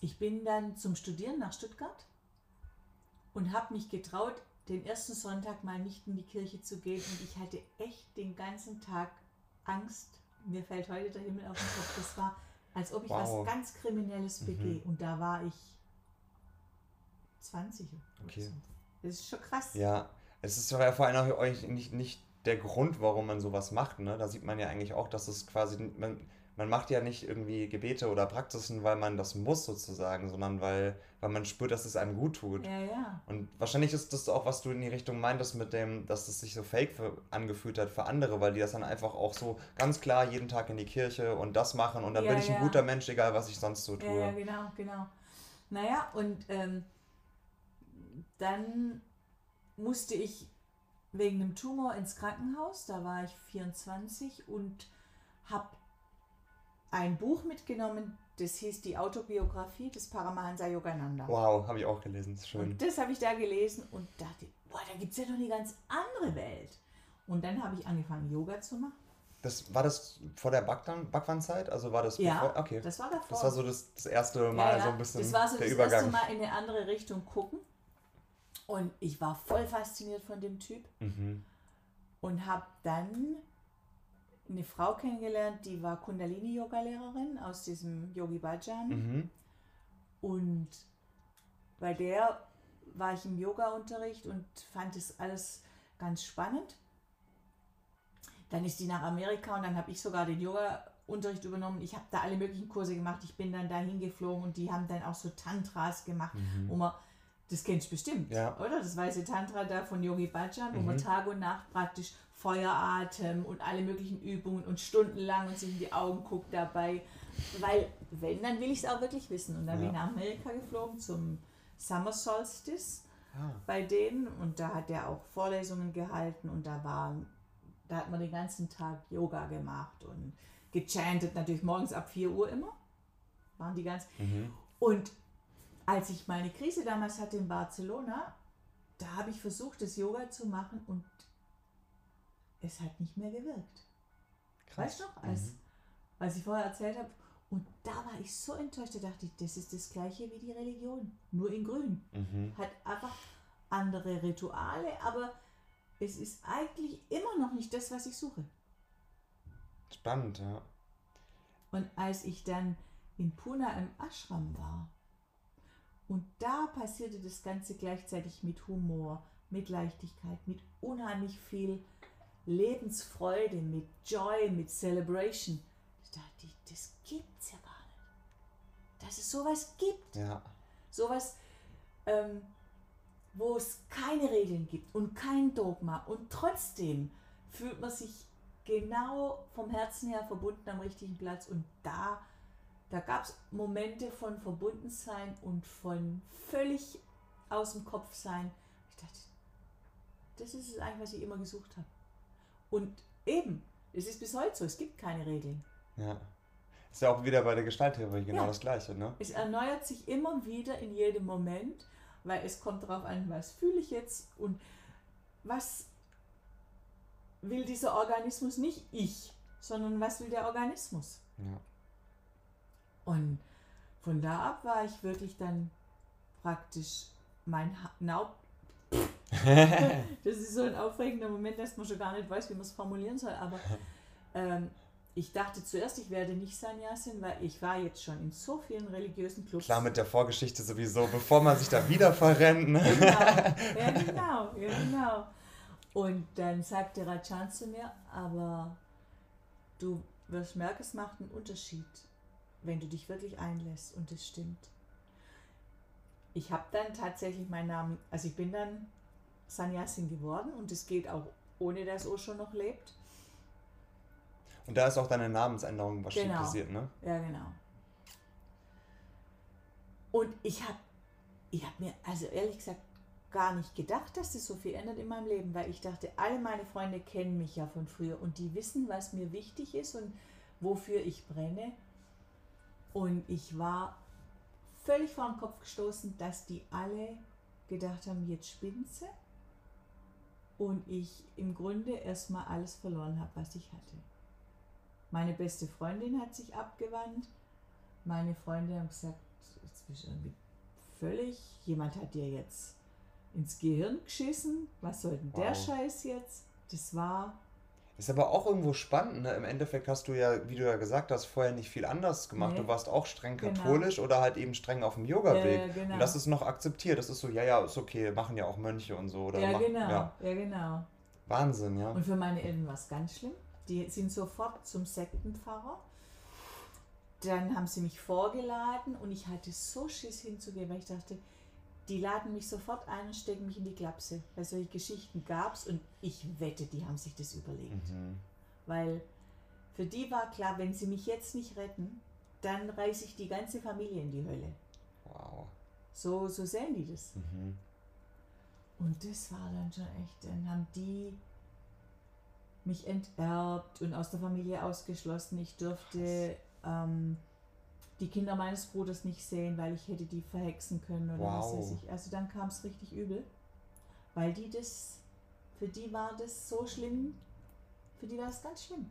Ich bin dann zum Studieren nach Stuttgart und habe mich getraut, den ersten Sonntag mal nicht in die Kirche zu gehen. Und ich hatte echt den ganzen Tag Angst. Mir fällt heute der Himmel auf den Kopf. Das war, als ob ich wow. was ganz Kriminelles begehe. Mhm. Und da war ich 20. Okay. So. Das ist schon krass. Ja, es ist ja vor allem auch nicht, nicht der Grund, warum man sowas macht. Ne? Da sieht man ja eigentlich auch, dass es quasi, man, man macht ja nicht irgendwie Gebete oder Praxisen, weil man das muss sozusagen, sondern weil, weil man spürt, dass es einem gut tut. Ja, ja. Und wahrscheinlich ist das auch, was du in die Richtung meintest mit dem, dass es sich so fake für, angefühlt hat für andere, weil die das dann einfach auch so ganz klar jeden Tag in die Kirche und das machen und dann ja, bin ich ein guter Mensch, egal was ich sonst so tue. Ja, ja genau, genau. Naja, und ähm, dann musste ich wegen einem Tumor ins Krankenhaus, da war ich 24 und habe ein Buch mitgenommen, das hieß die Autobiografie des Paramahansa Yogananda. Wow, habe ich auch gelesen, das ist schön. Und das habe ich da gelesen und dachte, boah, da gibt es ja noch eine ganz andere Welt. Und dann habe ich angefangen, Yoga zu machen. Das, war das vor der Backwandzeit? Also war das ja, bevor? Okay. das war davor. Das war so das, das erste Mal ja, ja. so ein bisschen Das war so der das Übergang. erste Mal in eine andere Richtung gucken. Und ich war voll fasziniert von dem Typ. Mhm. Und habe dann eine Frau kennengelernt, die war Kundalini-Yoga-Lehrerin aus diesem Yogi Bhajan. Mhm. Und bei der war ich im Yoga-Unterricht und fand es alles ganz spannend. Dann ist die nach Amerika und dann habe ich sogar den Yoga-Unterricht übernommen. Ich habe da alle möglichen Kurse gemacht. Ich bin dann dahin geflogen und die haben dann auch so Tantras gemacht, mhm. wo man, das kennst du bestimmt, ja. oder? Das weiße Tantra da von Yogi Bhajan, wo mhm. man Tag und Nacht praktisch Feueratem und alle möglichen Übungen und stundenlang und sich in die Augen guckt dabei. Weil, wenn, dann will ich es auch wirklich wissen. Und dann ja. bin ich nach Amerika geflogen zum Summer Solstice ja. bei denen und da hat er auch Vorlesungen gehalten und da war, da hat man den ganzen Tag Yoga gemacht und gechantet, natürlich morgens ab 4 Uhr immer. Waren die ganz. Mhm. Und als ich meine Krise damals hatte in Barcelona, da habe ich versucht, das Yoga zu machen und es hat nicht mehr gewirkt. Krass. Weißt du noch, als, mhm. als ich vorher erzählt habe, und da war ich so enttäuscht, da dachte ich, das ist das gleiche wie die Religion, nur in grün. Mhm. Hat einfach andere Rituale, aber es ist eigentlich immer noch nicht das, was ich suche. Spannend, ja. Und als ich dann in Pune im Ashram war Und da passierte das Ganze gleichzeitig mit Humor, mit Leichtigkeit, mit unheimlich viel Lebensfreude, mit Joy, mit Celebration. Da dachte ich, das gibt's ja gar nicht. Dass es sowas gibt. Ja. Sowas, ähm, wo es keine Regeln gibt und kein Dogma und trotzdem fühlt man sich genau vom Herzen her verbunden am richtigen Platz und da, da gab es Momente von Verbundensein und von völlig aus dem Kopf sein. Ich dachte, das ist es eigentlich, was ich immer gesucht habe. Und eben, es ist bis heute so, es gibt keine Regeln. Ja. Ist ja auch wieder bei der Gestalttheorie genau Ja. das Gleiche, ne? Es erneuert sich immer wieder in jedem Moment, weil es kommt darauf an, was fühle ich jetzt und was will dieser Organismus nicht ich, sondern was will der Organismus. Ja. Und von da ab war ich wirklich dann praktisch mein Naub. das ist so ein aufregender Moment, dass man schon gar nicht weiß, wie man es formulieren soll. Aber ähm, ich dachte zuerst, ich werde nicht Sannyasin, weil ich war jetzt schon in so vielen religiösen Clubs. Klar, mit der Vorgeschichte sowieso, bevor man sich da wieder verrennt. Ne? Genau, ja genau, ja genau. Und dann sagte Rajan zu mir, aber du wirst merken, es macht einen Unterschied, wenn du dich wirklich einlässt und das stimmt. Ich habe dann tatsächlich meinen Namen, also ich bin dann Sannyasin geworden und es geht auch ohne, dass Osho noch lebt. Und da ist auch deine Namensänderung wahrscheinlich Genau. passiert, ne? Ja, genau. Und ich habe ich hab mir, also ehrlich gesagt, gar nicht gedacht, dass das so viel ändert in meinem Leben, weil ich dachte, alle meine Freunde kennen mich ja von früher und die wissen, was mir wichtig ist und wofür ich brenne. Und ich war völlig vor den Kopf gestoßen, dass die alle gedacht haben, jetzt spinnt sie. Und ich im Grunde erstmal alles verloren habe, was ich hatte. Meine beste Freundin hat sich abgewandt. Meine Freunde haben gesagt, jetzt bist du irgendwie völlig, jemand hat dir jetzt ins Gehirn geschissen. Was soll denn der Wow. Scheiß jetzt? Das war, Ist aber auch irgendwo spannend, ne? Im Endeffekt hast du ja, wie du ja gesagt hast, vorher nicht viel anders gemacht. Nee. Du warst auch streng Genau. katholisch oder halt eben streng auf dem Yoga-Weg. Ja, genau. Und das ist noch akzeptiert. Das ist so, ja, ja, ist okay, machen ja auch Mönche und so. Oder ja machen, genau, Ja, ja genau. Wahnsinn, ja. Und für meine Eltern war es ganz schlimm. Die sind sofort zum Sektenpfarrer. Dann haben sie mich vorgeladen und ich hatte so Schiss hinzugehen, weil ich dachte, die laden mich sofort ein und stecken mich in die Klapse. Weil solche Geschichten gab es und ich wette, die haben sich das überlegt. Mhm. Weil für die war klar, wenn sie mich jetzt nicht retten, dann reiße ich die ganze Familie in die Hölle. Wow. So, so sehen die das. Mhm. Und das war dann schon echt, dann haben die mich enterbt und aus der Familie ausgeschlossen. Ich durfte ähm, die Kinder meines Bruders nicht sehen, weil ich hätte die verhexen können oder was Wow. weiß ich. Also dann kam es richtig übel, weil die das, für die war das so schlimm, für die war es ganz schlimm.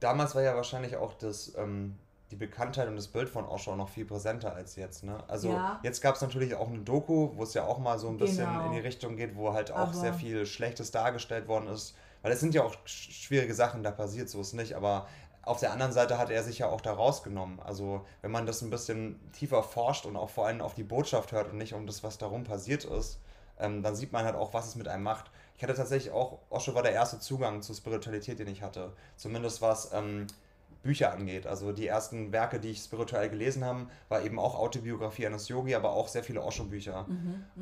Damals war ja wahrscheinlich auch das, ähm, die Bekanntheit und das Bild von Osho noch viel präsenter als jetzt, ne? Also Ja. jetzt gab es natürlich auch eine Doku, wo es ja auch mal so ein bisschen Genau. in die Richtung geht, wo halt auch Aber- sehr viel Schlechtes dargestellt worden ist. Weil es sind ja auch sch- schwierige Sachen da passiert, so ist nicht. Aber auf der anderen Seite hat er sich ja auch da rausgenommen. Also wenn man das ein bisschen tiefer forscht und auch vor allem auf die Botschaft hört und nicht um das, was darum passiert ist, ähm, dann sieht man halt auch, was es mit einem macht. Ich hatte tatsächlich auch, Osho war der erste Zugang zur Spiritualität, den ich hatte. Zumindest was ähm, Bücher angeht. Also die ersten Werke, die ich spirituell gelesen habe, war eben auch Autobiografie eines Yogi, aber auch sehr viele Osho-Bücher.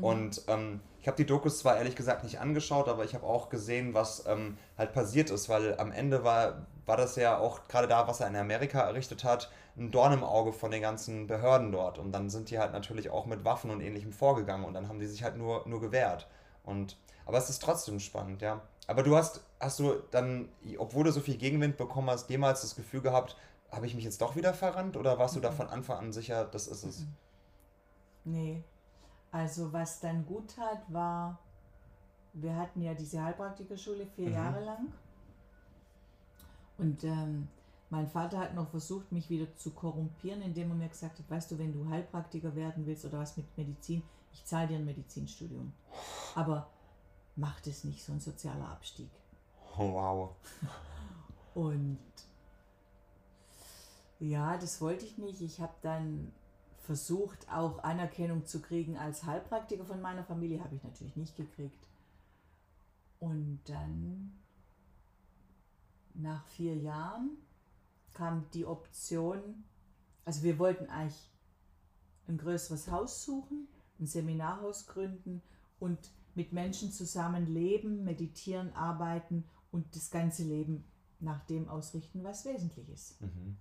Und ähm, ich habe die Dokus zwar ehrlich gesagt nicht angeschaut, aber ich habe auch gesehen, was ähm, halt passiert ist, weil am Ende war, war das ja auch gerade da, was er in Amerika errichtet hat, ein Dorn im Auge von den ganzen Behörden dort. Und dann sind die halt natürlich auch mit Waffen und ähnlichem vorgegangen und dann haben die sich halt nur, nur gewehrt. Und, aber es ist trotzdem spannend, ja. Aber du hast, hast du dann, obwohl du so viel Gegenwind bekommen hast, jemals das Gefühl gehabt, habe ich mich jetzt doch wieder verrannt oder warst du da von Anfang an sicher, das ist es? Nee. Also was dann gut tat, war, wir hatten ja diese Heilpraktikerschule vier Mhm. Jahre lang. Und ähm, mein Vater hat noch versucht, mich wieder zu korrumpieren, indem er mir gesagt hat, weißt du, wenn du Heilpraktiker werden willst oder was mit Medizin, ich zahle dir ein Medizinstudium. Aber mach das nicht, so ein sozialer Abstieg. Oh, wow. Und ja, das wollte ich nicht. Ich habe dann versucht auch Anerkennung zu kriegen als Heilpraktiker von meiner Familie, habe ich natürlich nicht gekriegt. Und dann, nach vier Jahren, kam die Option, also wir wollten eigentlich ein größeres Haus suchen, ein Seminarhaus gründen und mit Menschen zusammen leben, meditieren, arbeiten und das ganze Leben nach dem ausrichten, was wesentlich ist. Mhm.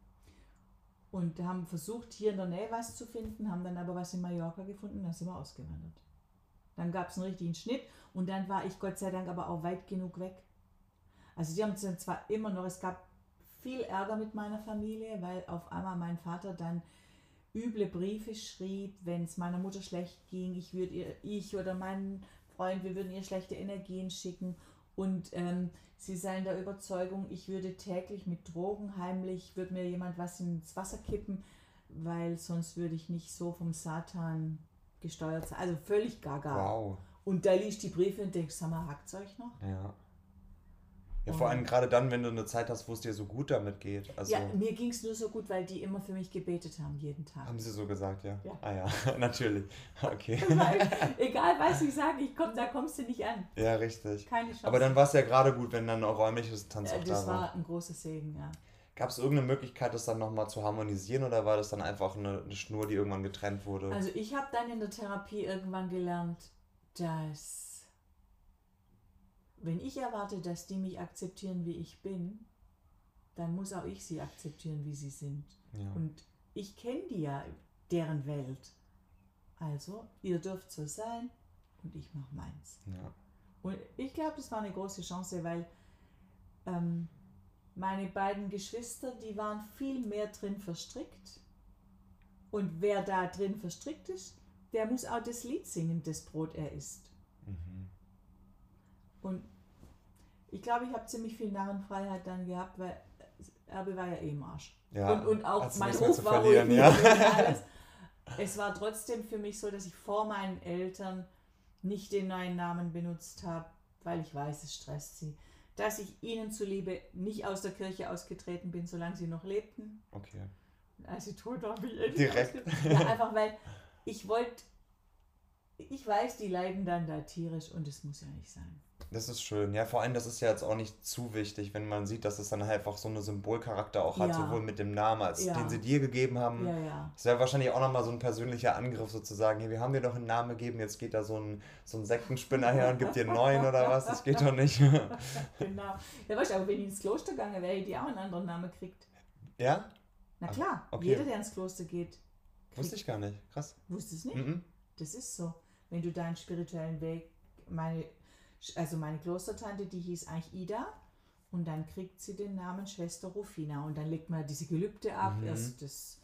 Und haben versucht, hier in der Nähe was zu finden, haben dann aber was in Mallorca gefunden, dann sind wir ausgewandert. Dann gab es einen richtigen Schnitt und dann war ich Gott sei Dank aber auch weit genug weg. Also die haben dann zwar immer noch, es gab viel Ärger mit meiner Familie, weil auf einmal mein Vater dann üble Briefe schrieb, wenn es meiner Mutter schlecht ging, ich würde ihr, ich oder mein Freund, wir würden ihr schlechte Energien schicken und ähm, sie seien der Überzeugung, ich würde täglich mit Drogen heimlich, würde mir jemand was ins Wasser kippen, weil sonst würde ich nicht so vom Satan gesteuert sein. Also völlig gaga. Wow. Und da liest die Briefe und denkst, sag mal, hackt euch noch? Ja. Ja, vor allem gerade dann, wenn du eine Zeit hast, wo es dir so gut damit geht. Also, ja, mir ging es nur so gut, weil die immer für mich gebetet haben, jeden Tag. Haben sie so gesagt, ja? ja. Ah ja, natürlich. Okay. Weil, egal, was ich sage, ich komm, da kommst du nicht an. Ja, richtig. Keine Chance. Aber dann war es ja gerade gut, wenn dann auch räumliches Tanz ja, auch da war. Das war ein großer Segen, ja. Gab es irgendeine Möglichkeit, das dann nochmal zu harmonisieren oder war das dann einfach eine, eine Schnur, die irgendwann getrennt wurde? Also ich habe dann in der Therapie irgendwann gelernt, dass wenn ich erwarte, dass die mich akzeptieren, wie ich bin, dann muss auch ich sie akzeptieren, wie sie sind. Ja. Und ich kenne die ja, deren Welt. Also, ihr dürft so sein und ich mache meins. Ja. Und ich glaube, das war eine große Chance, weil ähm, meine beiden Geschwister, die waren viel mehr drin verstrickt. Und wer da drin verstrickt ist, der muss auch das Lied singen, das Brot er isst. Mhm. Und ich glaube, ich habe ziemlich viel Narrenfreiheit dann gehabt, weil Erbe war ja eh im Arsch. Ja, und, und auch mein Hof war ruhig. Ja. Alles. Es war trotzdem für mich so, dass ich vor meinen Eltern nicht den neuen Namen benutzt habe, weil ich weiß, es stresst sie. Dass ich ihnen zuliebe nicht aus der Kirche ausgetreten bin, solange sie noch lebten. Okay. Und als sie tot waren, bin ich Direkt. Ja, einfach weil ich wollte, ich weiß, die leiden dann da tierisch und es muss ja nicht sein. Das ist schön. Ja, vor allem, das ist ja jetzt auch nicht zu wichtig, wenn man sieht, dass es dann halt einfach so einen Symbolcharakter auch hat, ja. sowohl mit dem Namen, als ja. den sie dir gegeben haben. Ja, ja. Das wäre wahrscheinlich auch nochmal so ein persönlicher Angriff sozusagen. Hey, wir haben dir doch einen Namen gegeben, jetzt geht da so ein, so ein Sektenspinner her und gibt dir einen neuen oder was. Das geht doch nicht. genau. Ja, weißt du, aber wenn ich ins Kloster gegangen wäre, hätte ich auch einen anderen Namen gekriegt. Ja? Na klar, okay. jeder, der ins Kloster geht. Wusste ich gar nicht. Krass. Wusstest du nicht? Mm -mm. Das ist so. Wenn du deinen spirituellen Weg, meine also meine Klostertante, die hieß eigentlich Ida. Und dann kriegt sie den Namen Schwester Rufina. Und dann legt man diese Gelübde ab. Mhm. Erst das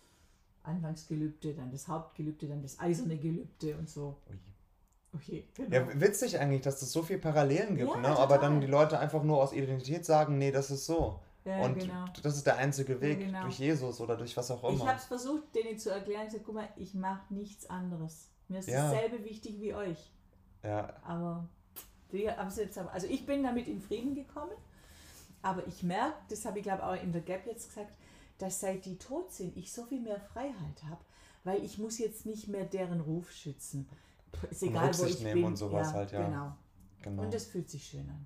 Anfangsgelübde, dann das Hauptgelübde, dann das eiserne Gelübde und so. Okay, genau. Ja, witzig eigentlich, dass es so viele Parallelen gibt, ja, ne? aber dann die Leute einfach nur aus Identität sagen, nee, das ist so. Ja, und genau. das ist der einzige Weg ja, genau. durch Jesus oder durch was auch immer. Ich habe es versucht, denen zu erklären. Ich sage, guck mal, ich mache nichts anderes. Mir ist dasselbe wichtig wie euch. Ja. Aber die also ich bin damit in Frieden gekommen, aber ich merke, das habe ich glaube auch in der Gap jetzt gesagt, dass seit die tot sind, ich so viel mehr Freiheit habe, weil ich muss jetzt nicht mehr deren Ruf schützen. Ist egal, wo ich nehmen bin. und sowas ja, halt, ja. Genau. genau. Und das fühlt sich schön an.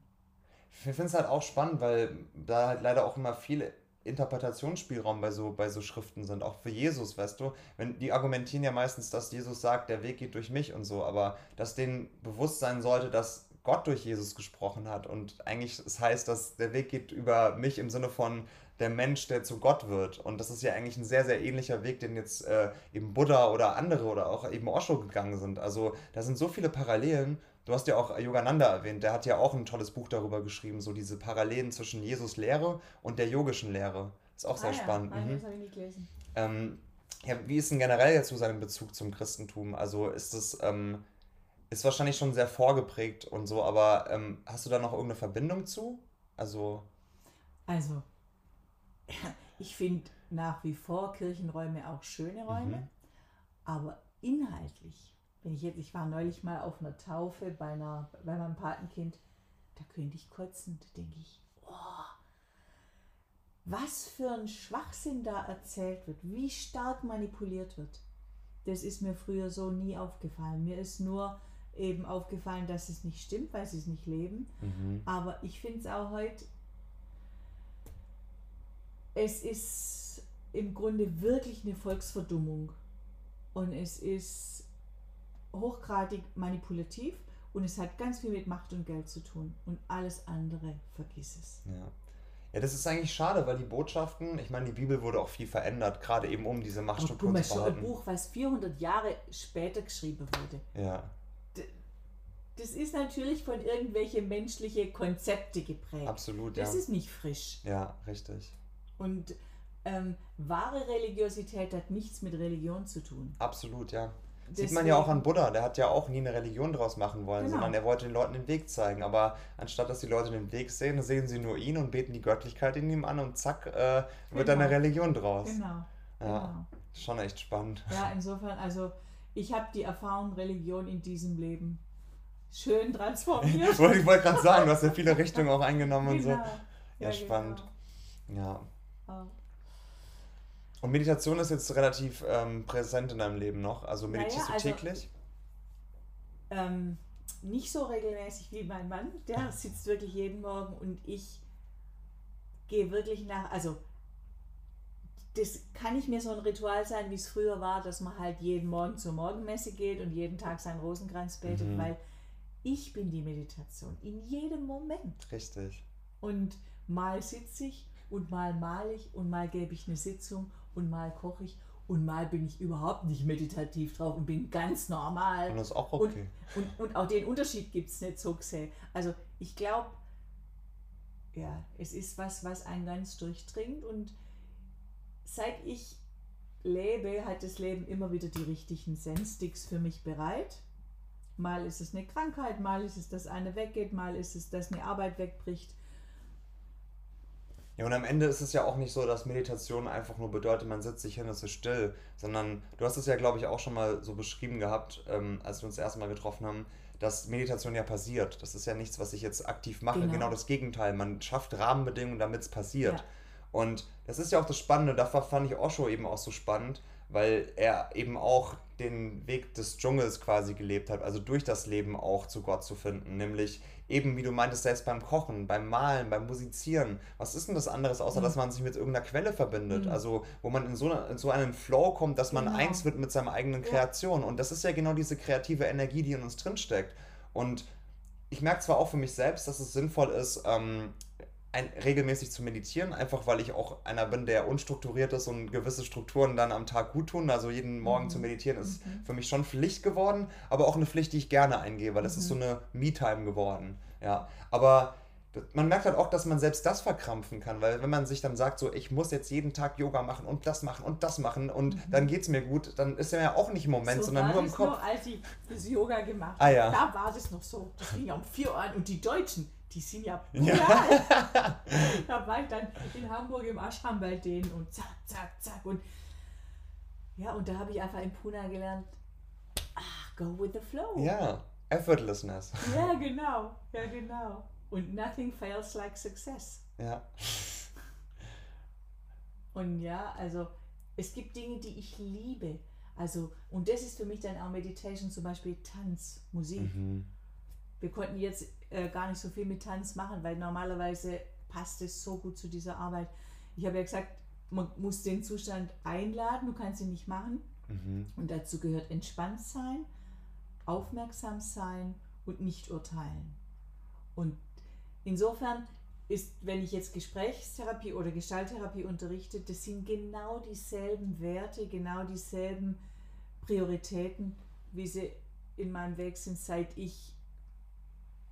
Ich finde es halt auch spannend, weil da halt leider auch immer viele Interpretationsspielraum bei so, bei so Schriften sind, auch für Jesus, weißt du. Wenn, die argumentieren ja meistens, dass Jesus sagt, der Weg geht durch mich und so, aber dass denen bewusst sein sollte, dass Gott durch Jesus gesprochen hat. Und eigentlich es heißt, dass der Weg geht über mich im Sinne von der Mensch, der zu Gott wird. Und das ist ja eigentlich ein sehr, sehr ähnlicher Weg, den jetzt äh, eben Buddha oder andere oder auch eben Osho gegangen sind. Also da sind so viele Parallelen. Du hast ja auch Yogananda erwähnt, der hat ja auch ein tolles Buch darüber geschrieben, so diese Parallelen zwischen Jesus Lehre und der yogischen Lehre. Ist auch sehr ah, spannend. Ja. Mhm. Das habe ich nicht gelesen. Ähm, ja, wie ist denn generell jetzt so sein Bezug zum Christentum? Also ist es ähm, ist wahrscheinlich schon sehr vorgeprägt und so, aber ähm, hast du da noch irgendeine Verbindung zu? Also. Also, ich finde nach wie vor Kirchenräume auch schöne Räume, mhm. aber inhaltlich, wenn ich jetzt, ich war neulich mal auf einer Taufe bei, einer, bei meinem Patenkind, da könnte ich kotzen, da denke ich, oh, was für ein Schwachsinn da erzählt wird, wie stark manipuliert wird. das ist mir früher so nie aufgefallen. Mir ist nur eben aufgefallen, dass es nicht stimmt, weil sie es nicht leben. Mhm. Aber ich finde es auch heute, es ist im Grunde wirklich eine Volksverdummung. Und es ist hochgradig manipulativ und es hat ganz viel mit Macht und Geld zu tun. Und alles andere, vergiss es. Ja. Ja, das ist eigentlich schade, weil die Botschaften, ich meine, die Bibel wurde auch viel verändert, gerade eben um diese Aber Machtstruktur guck mal, zu schon ein behalten. Buch, was 400 Jahre später geschrieben wurde. Ja, Das ist natürlich von irgendwelche menschliche Konzepte geprägt. absolut, ja. Das ist nicht frisch. Ja, richtig. Und ähm, wahre Religiosität hat nichts mit Religion zu tun. Absolut, ja. Sieht man ja auch an Deswegen- Buddha, der hat ja auch nie eine Religion draus machen wollen, Genau. sondern er wollte den Leuten den Weg zeigen. Aber anstatt dass die Leute den Weg sehen, sehen sie nur ihn und beten die Göttlichkeit in ihm an und zack, äh, wird dann Genau. eine Religion draus. Genau. Ja, genau. schon echt spannend. Ja, insofern, also ich habe die Erfahrung Religion in diesem Leben schön transformiert. Ich wollte, ich wollte gerade sagen, du hast ja viele Richtungen auch eingenommen und so. Genau. Ja, spannend. Ja. Genau. Und Meditation ist jetzt relativ ähm, präsent in deinem Leben noch. Also Naja, meditierst also- du täglich? Ähm, nicht so regelmäßig wie mein Mann, der sitzt wirklich jeden Morgen und ich gehe wirklich nach, also das kann nicht mehr so ein Ritual sein, wie es früher war, dass man halt jeden Morgen zur Morgenmesse geht und jeden Tag seinen Rosenkranz betet, Mhm. weil ich bin die Meditation in jedem Moment. Richtig. Und mal sitze ich und mal male ich und mal gebe ich eine Sitzung und mal koche ich und mal bin ich überhaupt nicht meditativ drauf und bin ganz normal. Und das ist auch Und, okay. und, und auch den Unterschied gibt es nicht so gesehen. Also ich glaube, ja, es ist was, was einen ganz durchdringt und seit ich lebe, hat das Leben immer wieder die richtigen Sendsticks für mich bereit. Mal ist es eine Krankheit, mal ist es, dass eine weggeht, mal ist es, dass eine Arbeit wegbricht. Ja, und am Ende ist es ja auch nicht so, dass Meditation einfach nur bedeutet, man sitzt sich hin und ist still, sondern du hast es ja, glaube ich, auch schon mal so beschrieben gehabt, ähm, als wir uns das erste Mal getroffen haben, dass Meditation ja passiert. Das ist ja nichts, was ich jetzt aktiv mache. Genau, Genau. das Gegenteil. Man schafft Rahmenbedingungen, damit es passiert. Ja. Und das ist ja auch das Spannende. Da fand ich Osho eben auch so spannend, weil er eben auch den Weg des Dschungels quasi gelebt hat, also durch das Leben auch zu Gott zu finden, nämlich eben, wie du meintest, selbst beim Kochen, beim Malen, beim Musizieren. Was ist denn das anderes, außer Mhm. dass man sich mit irgendeiner Quelle verbindet? Mhm. Also, wo man in so, eine, in so einen Flow kommt, dass man Genau. eins wird mit seiner eigenen Ja. Kreation. Und das ist ja genau diese kreative Energie, die in uns drinsteckt. Und ich merke zwar auch für mich selbst, dass es sinnvoll ist, ähm, ein, regelmäßig zu meditieren, einfach weil ich auch einer bin, der unstrukturiert ist und gewisse Strukturen dann am Tag gut tun. Also jeden Morgen Mhm. zu meditieren ist Mhm. für mich schon Pflicht geworden, aber auch eine Pflicht, die ich gerne eingehe, weil das ist so Mhm. eine Me-Time geworden. Ja, aber man merkt halt auch, dass man selbst das verkrampfen kann, weil wenn man sich dann sagt, so ich muss jetzt jeden Tag Yoga machen und das machen und das machen und Mhm. dann geht es mir gut, dann ist ja auch nicht im Moment, so sondern nur im Kopf. Noch, als ich das Yoga gemacht Ah, ja. da war das noch so. Das fing ja um 4 Uhr an und die Deutschen, die sind ja Ja. brutal. da war ich dann in Hamburg im Ashram bei denen und zack, zack, zack und ja, und da habe ich einfach in Pune gelernt, ah, go with the flow. Ja, Effortlessness. Ja, genau, ja, genau. Und nothing fails like success. Ja. Und ja, also es gibt Dinge, die ich liebe. Also, und das ist für mich dann auch Meditation, zum Beispiel Tanz, Musik. Mhm. Wir konnten jetzt äh, gar nicht so viel mit Tanz machen, weil normalerweise passt es so gut zu dieser Arbeit. Ich habe ja gesagt, man muss den Zustand einladen, du kannst ihn nicht machen. Mhm. Und dazu gehört entspannt sein, aufmerksam sein und nicht urteilen. Und insofern ist, wenn ich jetzt Gesprächstherapie oder Gestalttherapie unterrichte, das sind genau dieselben Werte, genau dieselben Prioritäten, wie sie in meinem Weg sind, seit ich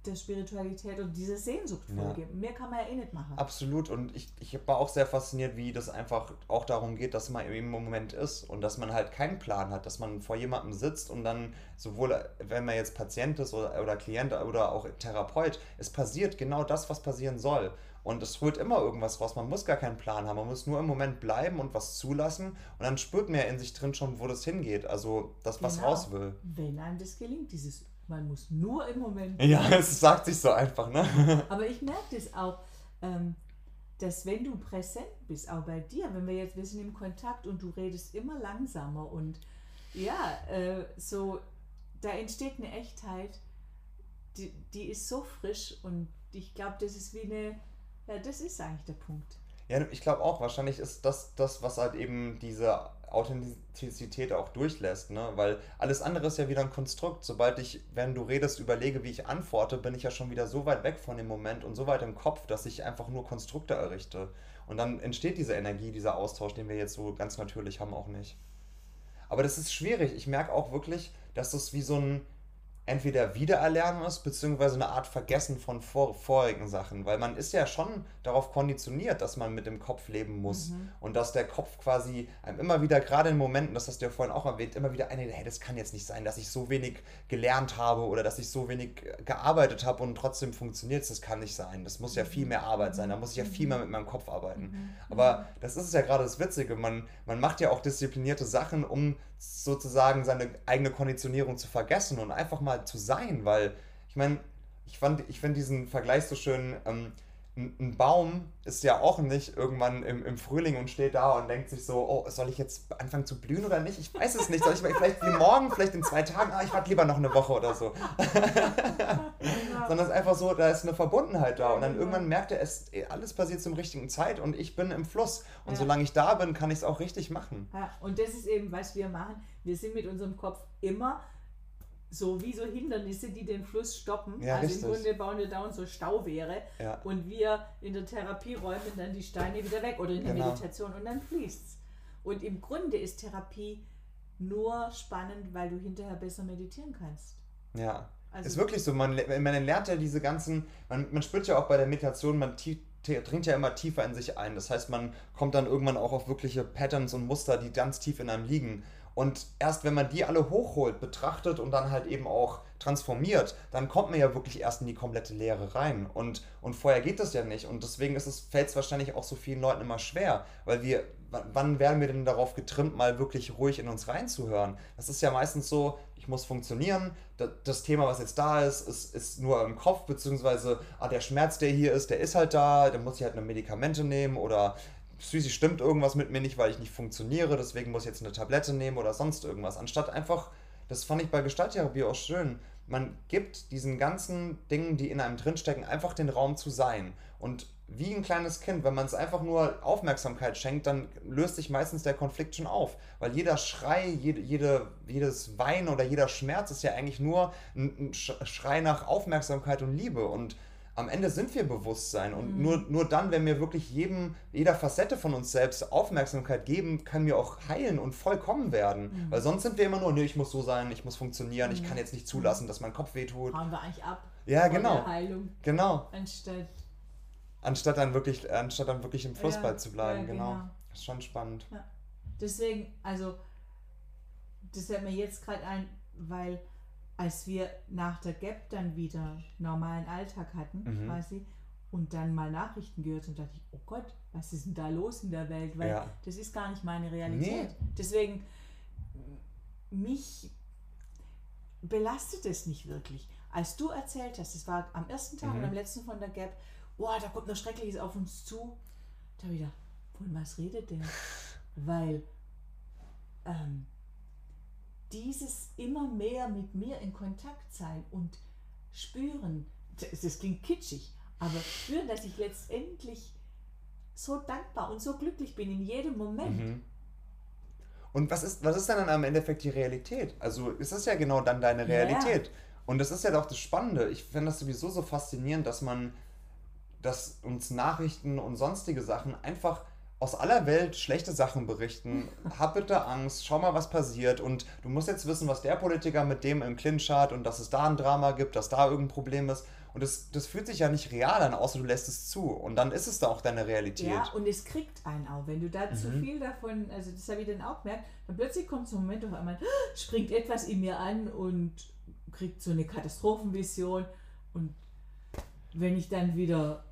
der Spiritualität und dieser Sehnsucht Ja. folge. Mehr kann man ja eh nicht machen. Absolut. Und ich, ich war auch sehr fasziniert, wie das einfach auch darum geht, dass man im Moment ist und dass man halt keinen Plan hat, dass man vor jemandem sitzt und dann sowohl, wenn man jetzt Patient ist oder, oder Klient oder auch Therapeut, es passiert genau das, was passieren soll. Und es holt immer irgendwas raus. Man muss gar keinen Plan haben. Man muss nur im Moment bleiben und was zulassen. Und dann spürt man ja in sich drin schon, wo das hingeht. Also das, was Genau. raus will. Wenn einem das gelingt, dieses, man muss nur im Moment Ja, es sagt sich so einfach, ne? Aber ich merke das auch, ähm, dass wenn du präsent bist, auch bei dir, wenn wir jetzt, wir sind im Kontakt und du redest immer langsamer und ja, äh, so, da entsteht eine Echtheit, die, die ist so frisch und ich glaube, das ist wie eine, ja, das ist eigentlich der Punkt. Ja, ich glaube auch, wahrscheinlich ist das das, was halt eben diese Authentizität auch durchlässt, ne? Weil alles andere ist ja wieder ein Konstrukt. Sobald ich, wenn du redest, überlege, wie ich antworte, bin ich ja schon wieder so weit weg von dem Moment und so weit im Kopf, dass ich einfach nur Konstrukte errichte. Und dann entsteht diese Energie, dieser Austausch, den wir jetzt so ganz natürlich haben, auch nicht. Aber das ist schwierig. Ich merke auch wirklich, dass das wie so ein entweder Wiedererlernen ist, beziehungsweise eine Art Vergessen von vor, vorigen Sachen. Weil man ist ja schon darauf konditioniert, dass man mit dem Kopf leben muss. Mhm. Und dass der Kopf quasi einem immer wieder, gerade in Momenten, das hast du ja vorhin auch erwähnt, immer wieder eine, hey, das kann jetzt nicht sein, dass ich so wenig gelernt habe oder dass ich so wenig gearbeitet habe und trotzdem funktioniert es. Das kann nicht sein. Das muss ja viel mehr Arbeit sein. Da muss ich ja viel mehr mit meinem Kopf arbeiten. Mhm. Aber das ist ja gerade das Witzige. Man, man macht ja auch disziplinierte Sachen, um sozusagen seine eigene Konditionierung zu vergessen und einfach mal zu sein, weil ich meine, ich fand, ich finde diesen Vergleich so schön. Ähm, ein Baum ist ja auch nicht irgendwann im, im Frühling und steht da und denkt sich so, oh, soll ich jetzt anfangen zu blühen oder nicht? Ich weiß es nicht. Soll ich vielleicht wie morgen, vielleicht in zwei Tagen, ah, ich warte lieber noch eine Woche oder so. Sondern es ist einfach so, da ist eine Verbundenheit da. Und dann irgendwann merkt er, es, alles passiert zum richtigen Zeit und ich bin im Fluss. Und ja. solange ich da bin, kann ich es auch richtig machen. Ja, und das ist eben, was wir machen. Wir sind mit unserem Kopf immer so wie so Hindernisse, die den Fluss stoppen. Ja, also richtig. im Grunde bauen wir da so Stauwehre ja. und wir in der Therapie räumen dann die Steine wieder weg oder in der genau. Meditation und dann fließt es. Und im Grunde ist Therapie nur spannend, weil du hinterher besser meditieren kannst. Ja. Also ist wirklich so, man, man lernt ja diese ganzen, man, man spürt ja auch bei der Meditation, man dringt ja immer tiefer in sich ein. Das heißt, man kommt dann irgendwann auch auf wirkliche Patterns und Muster, die ganz tief in einem liegen. Und erst wenn man die alle hochholt, betrachtet und dann halt eben auch transformiert, dann kommt man ja wirklich erst in die komplette Lehre rein. Und, und vorher geht das ja nicht. Und deswegen fällt es wahrscheinlich auch so vielen Leuten immer schwer, weil wir, wann werden wir denn darauf getrimmt, mal wirklich ruhig in uns reinzuhören? Das ist ja meistens so, ich muss funktionieren, das Thema, was jetzt da ist, ist, ist nur im Kopf, beziehungsweise ah, der Schmerz, der hier ist, der ist halt da, dann muss ich halt eine Medikamente nehmen oder psychisch stimmt irgendwas mit mir nicht, weil ich nicht funktioniere, deswegen muss ich jetzt eine Tablette nehmen oder sonst irgendwas. Anstatt einfach, das fand ich bei Gestalttherapie auch schön, man gibt diesen ganzen Dingen, die in einem drinstecken, einfach den Raum zu sein. Und wie ein kleines Kind, wenn man es einfach nur Aufmerksamkeit schenkt, dann löst sich meistens der Konflikt schon auf. Weil jeder Schrei, jede, jede, jedes Weinen oder jeder Schmerz ist ja eigentlich nur ein Schrei nach Aufmerksamkeit und Liebe. Und am Ende sind wir Bewusstsein und mhm. nur, nur dann, wenn wir wirklich jedem, jeder Facette von uns selbst Aufmerksamkeit geben, können wir auch heilen und vollkommen werden. Mhm. Weil sonst sind wir immer nur, nee, ich muss so sein, ich muss funktionieren, mhm. ich kann jetzt nicht zulassen, dass mein Kopf wehtut. Hauen wir eigentlich ab. Ja, genau. Heilung. Genau. Anstatt. Anstatt dann wirklich, anstatt dann wirklich im Flussball ja, zu bleiben, ja, genau. genau. Das ist schon spannend. Ja. Deswegen, also, das fällt mir jetzt gerade ein, weil als wir nach der Gap dann wieder normalen Alltag hatten, mhm. quasi, und dann mal Nachrichten gehört und dachte ich, oh Gott, was ist denn da los in der Welt? Weil ja. das ist gar nicht meine Realität. Nee. Deswegen, mich belastet es nicht wirklich. Als du erzählt hast, es war am ersten Tag mhm. und am letzten von der Gap, boah, da kommt noch Schreckliches auf uns zu, da wieder, von was redet der? Weil ähm, dieses immer mehr mit mir in Kontakt sein und spüren, das, klingt kitschig, aber spüren, dass ich letztendlich so dankbar und so glücklich bin in jedem Moment. Mhm. Und was ist, was ist dann am Endeffekt die Realität? Also ist das ja genau dann deine Realität. Ja. Und das ist ja doch das Spannende. Ich finde das sowieso so faszinierend, dass man, dass uns Nachrichten und sonstige Sachen einfach aus aller Welt schlechte Sachen berichten. Hab bitte Angst, schau mal, was passiert. Und du musst jetzt wissen, was der Politiker mit dem im Clinch hat und dass es da ein Drama gibt, dass da irgendein Problem ist. Und das, das fühlt sich ja nicht real an, außer du lässt es zu. Und dann ist es da auch deine Realität. Ja, und es kriegt einen auch. Wenn du da mhm. zu viel davon, also das habe ich dann auch gemerkt, dann plötzlich kommt so ein Moment auf einmal, springt etwas in mir an und kriegt so eine Katastrophenvision. Und wenn ich dann wieder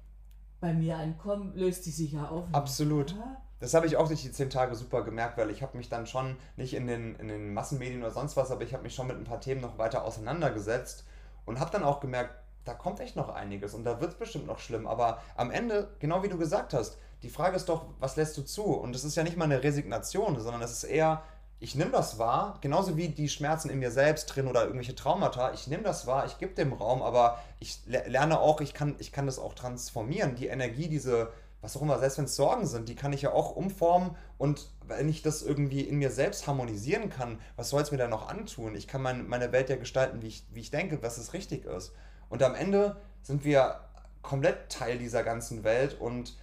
bei mir ankommen, löst die sich ja auf. Absolut. Das habe ich auch durch die zehn Tage super gemerkt, weil ich habe mich dann schon nicht in den, in den Massenmedien oder sonst was, aber ich habe mich schon mit ein paar Themen noch weiter auseinandergesetzt und habe dann auch gemerkt, da kommt echt noch einiges und da wird es bestimmt noch schlimm. Aber am Ende, genau wie du gesagt hast, die Frage ist doch, was lässt du zu? Und es ist ja nicht mal eine Resignation, sondern es ist eher, ich nehme das wahr, genauso wie die Schmerzen in mir selbst drin oder irgendwelche Traumata, ich nehme das wahr, ich gebe dem Raum, aber ich lerne auch, ich kann, ich kann das auch transformieren. Die Energie, diese, was auch immer, selbst wenn es Sorgen sind, die kann ich ja auch umformen und wenn ich das irgendwie in mir selbst harmonisieren kann, was soll es mir da noch antun? Ich kann mein, meine Welt ja gestalten, wie ich, wie ich denke, was es richtig ist. Und am Ende sind wir komplett Teil dieser ganzen Welt und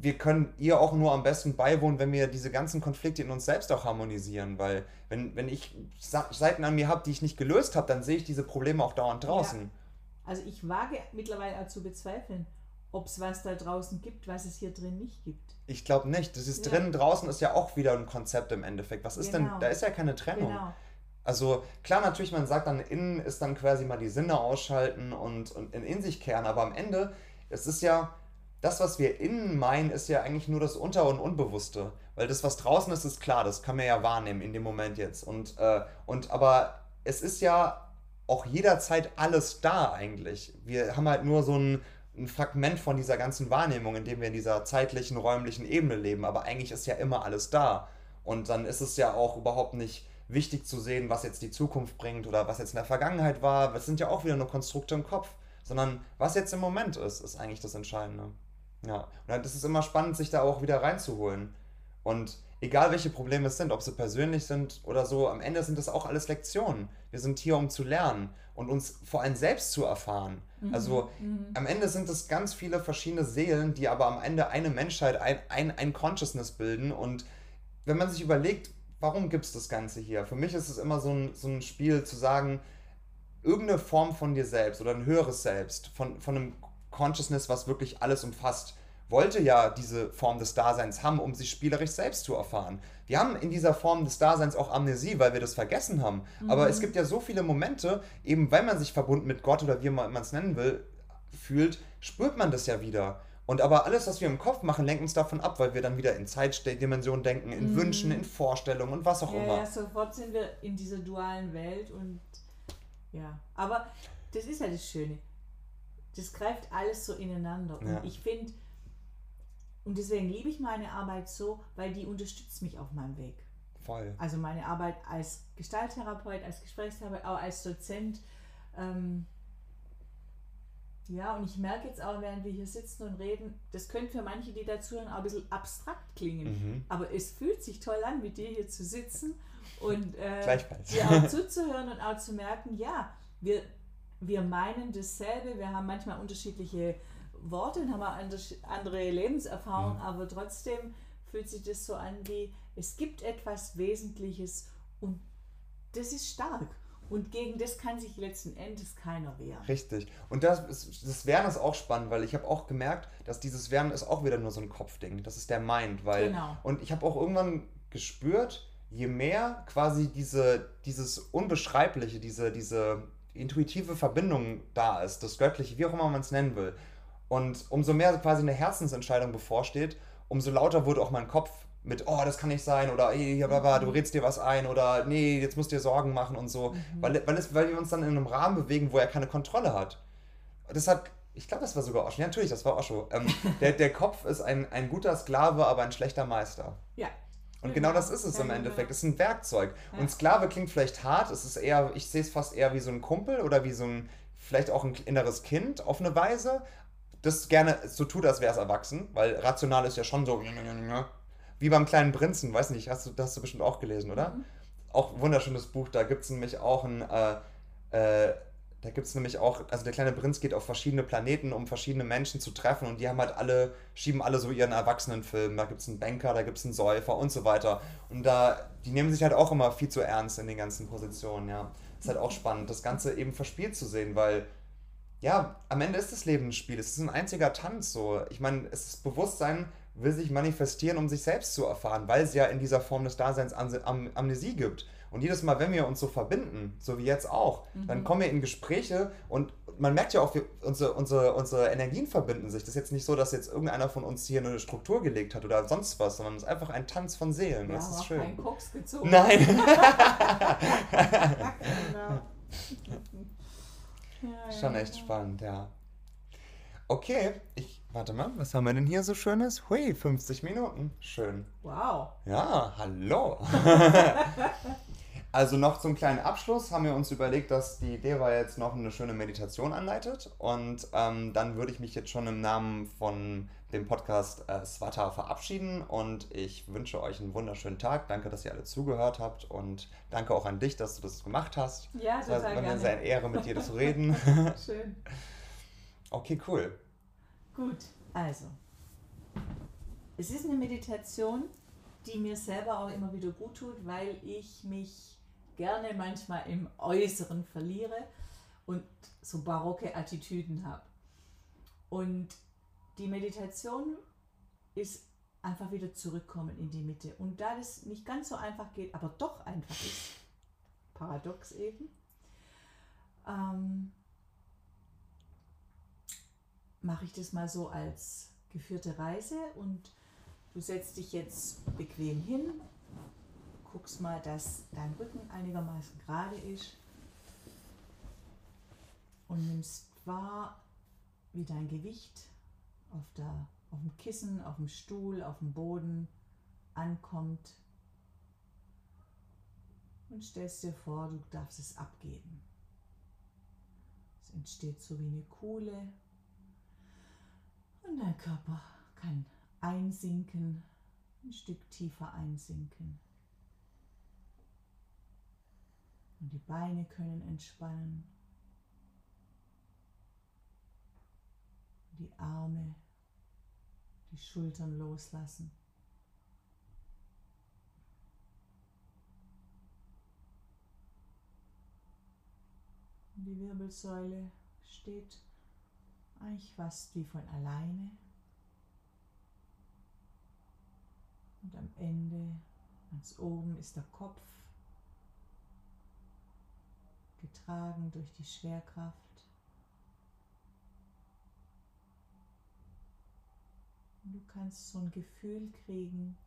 wir können ihr auch nur am besten beiwohnen, wenn wir diese ganzen Konflikte in uns selbst auch harmonisieren. Weil wenn, wenn ich Seiten an mir habe, die ich nicht gelöst habe, dann sehe ich diese Probleme auch dauernd draußen. Ja. Also ich wage mittlerweile auch zu bezweifeln, ob es was da draußen gibt, was es hier drin nicht gibt. Ich glaube nicht. Das ist ja. drinnen, draußen ist ja auch wieder ein Konzept im Endeffekt. Was ist genau. denn, da ist ja keine Trennung. Genau. Also klar, natürlich, man sagt dann, innen ist dann quasi mal die Sinne ausschalten und, und in, in sich kehren, aber am Ende, es ist ja, das, was wir innen meinen, ist ja eigentlich nur das Unter- und Unbewusste. Weil das, was draußen ist, ist klar, das kann man ja wahrnehmen in dem Moment jetzt. Und, äh, und aber es ist ja auch jederzeit alles da eigentlich. Wir haben halt nur so ein, ein Fragment von dieser ganzen Wahrnehmung, in dem wir in dieser zeitlichen, räumlichen Ebene leben. Aber eigentlich ist ja immer alles da. Und dann ist es ja auch überhaupt nicht wichtig zu sehen, was jetzt die Zukunft bringt oder was jetzt in der Vergangenheit war. Das sind ja auch wieder nur Konstrukte im Kopf. Sondern was jetzt im Moment ist, ist eigentlich das Entscheidende. Ja, und das ist immer spannend, sich da auch wieder reinzuholen. Und egal welche Probleme es sind, ob sie persönlich sind oder so, am Ende sind das auch alles Lektionen. Wir sind hier, um zu lernen und uns vor allem selbst zu erfahren. Mhm. Also mhm. am Ende sind es ganz viele verschiedene Seelen, die aber am Ende eine Menschheit, ein, ein, ein Consciousness bilden. Und wenn man sich überlegt, warum gibt es das Ganze hier? Für mich ist es immer so ein, so ein Spiel zu sagen, irgendeine Form von dir selbst oder ein höheres Selbst, von, von einem Consciousness, was wirklich alles umfasst, wollte ja diese Form des Daseins haben, um sich spielerisch selbst zu erfahren. Wir haben in dieser Form des Daseins auch Amnesie, weil wir das vergessen haben. Mhm. Aber es gibt ja so viele Momente, eben weil man sich verbunden mit Gott oder wie man es nennen will, fühlt, spürt man das ja wieder. Und aber alles, was wir im Kopf machen, lenkt uns davon ab, weil wir dann wieder in Zeitdimensionen denken, in mhm. Wünschen, in Vorstellungen und was auch ja, immer. Ja, sofort sind wir in dieser dualen Welt und ja. Aber das ist ja das Schöne das greift alles so ineinander. Ja. Und ich finde, und deswegen liebe ich meine Arbeit so, weil die unterstützt mich auf meinem Weg. Voll. Also meine Arbeit als Gestalttherapeut, als Gesprächstherapeut, auch als Dozent. Ähm, ja, und ich merke jetzt auch, während wir hier sitzen und reden, das könnte für manche, die dazuhören, auch ein bisschen abstrakt klingen. Mhm. Aber es fühlt sich toll an, mit dir hier zu sitzen und äh, dir auch zuzuhören und auch zu merken, ja, wir, wir meinen dasselbe, wir haben manchmal unterschiedliche Worte und haben andere Lebenserfahrungen, mhm. aber trotzdem fühlt sich das so an wie, es gibt etwas Wesentliches und das ist stark. Und gegen das kann sich letzten Endes keiner wehren. Richtig. Und das, ist, das Wehren ist auch spannend, weil ich habe auch gemerkt, dass dieses Wehren ist auch wieder nur so ein Kopfding. Das ist der Mind. Weil, genau. Und ich habe auch irgendwann gespürt, je mehr quasi diese, dieses Unbeschreibliche, diese, diese intuitive Verbindung da ist, das Göttliche, wie auch immer man es nennen will. Und umso mehr quasi eine Herzensentscheidung bevorsteht, umso lauter wurde auch mein Kopf mit, oh, das kann nicht sein, oder hey, du mhm. redst dir was ein, oder nee, jetzt musst du dir Sorgen machen und so. Mhm. Weil, weil, es, weil wir uns dann in einem Rahmen bewegen, wo er keine Kontrolle hat. Das hat, ich glaube, das war sogar Osho. Ja, natürlich, das war Osho. Ähm, der, der Kopf ist ein, ein guter Sklave, aber ein schlechter Meister. Ja, und genau das ist es im Endeffekt. Es ist ein Werkzeug. Und Sklave klingt vielleicht hart, es ist eher, ich sehe es fast eher wie so ein Kumpel oder wie so ein, vielleicht auch ein inneres Kind auf eine Weise, das gerne so tut, als wäre es erwachsen, weil rational ist ja schon so, wie beim kleinen Prinzen, weiß nicht, hast du, das hast du bestimmt auch gelesen, oder? Mhm. Auch wunderschönes Buch, da gibt es nämlich auch ein, äh, äh, da gibt es nämlich auch, also der kleine Prinz geht auf verschiedene Planeten, um verschiedene Menschen zu treffen und die haben halt alle, schieben alle so ihren Erwachsenenfilm. Da gibt es einen Banker, da gibt es einen Säufer und so weiter. Und da, die nehmen sich halt auch immer viel zu ernst in den ganzen Positionen, ja. Ist halt auch spannend, das Ganze eben verspielt zu sehen, weil, ja, am Ende ist das Leben ein Spiel. Es ist ein einziger Tanz, so. Ich meine, es ist Bewusstsein, will sich manifestieren, um sich selbst zu erfahren, weil es ja in dieser Form des Daseins Am Amnesie gibt. Und jedes Mal, wenn wir uns so verbinden, so wie jetzt auch, mhm. dann kommen wir in Gespräche und man merkt ja auch, wir, unsere, unsere, unsere Energien verbinden sich. Das ist jetzt nicht so, dass jetzt irgendeiner von uns hier eine Struktur gelegt hat oder sonst was, sondern es ist einfach ein Tanz von Seelen. Ja, das ist schön. Kein Koks gezogen. Nein. genau. ja, Schon echt spannend, ja. Okay, ich. Warte mal, was haben wir denn hier so Schönes? Hui, 50 Minuten. Schön. Wow. Ja, hallo. also noch zum kleinen Abschluss haben wir uns überlegt, dass die Deva jetzt noch eine schöne Meditation anleitet. Und ähm, dann würde ich mich jetzt schon im Namen von dem Podcast äh, Swata verabschieden. Und ich wünsche euch einen wunderschönen Tag. Danke, dass ihr alle zugehört habt. Und danke auch an dich, dass du das gemacht hast. Ja, total Es war mir gerne. sehr eine Ehre, mit dir zu reden. Schön. Okay, cool. Gut, also. Es ist eine Meditation, die mir selber auch immer wieder gut tut, weil ich mich gerne manchmal im Äußeren verliere und so barocke Attitüden habe. Und die Meditation ist einfach wieder zurückkommen in die Mitte. Und da das nicht ganz so einfach geht, aber doch einfach ist, paradox eben, ähm, mache ich das mal so als geführte Reise und du setzt dich jetzt bequem hin, guckst mal, dass dein Rücken einigermaßen gerade ist und nimmst wahr, wie dein Gewicht auf, der, auf dem Kissen, auf dem Stuhl, auf dem Boden ankommt und stellst dir vor, du darfst es abgeben. Es entsteht so wie eine Kuhle und dein Körper kann einsinken, ein Stück tiefer einsinken. Und die Beine können entspannen. Die Arme, die Schultern loslassen. Die Wirbelsäule steht eigentlich fast wie von alleine. Und am Ende, ganz oben, ist der Kopf, getragen durch die Schwerkraft. Du kannst so ein Gefühl kriegen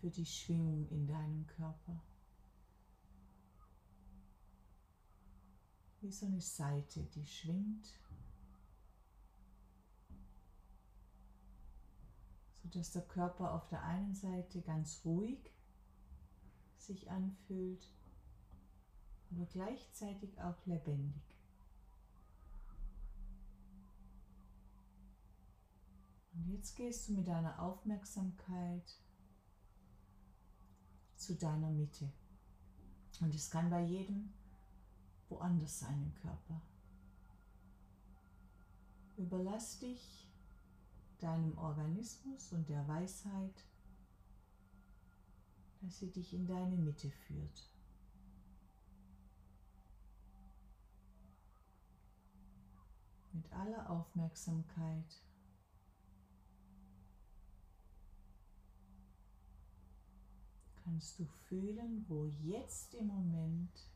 für die Schwingung in deinem Körper. Wie so eine Seite, die schwingt sodass der Körper auf der einen Seite ganz ruhig sich anfühlt, aber gleichzeitig auch lebendig. Und jetzt gehst du mit deiner Aufmerksamkeit zu deiner Mitte. Und es kann bei jedem woanders sein im Körper. Überlass dich deinem Organismus und der Weisheit, dass sie dich in deine Mitte führt. Mit aller Aufmerksamkeit kannst du fühlen, wo jetzt im Moment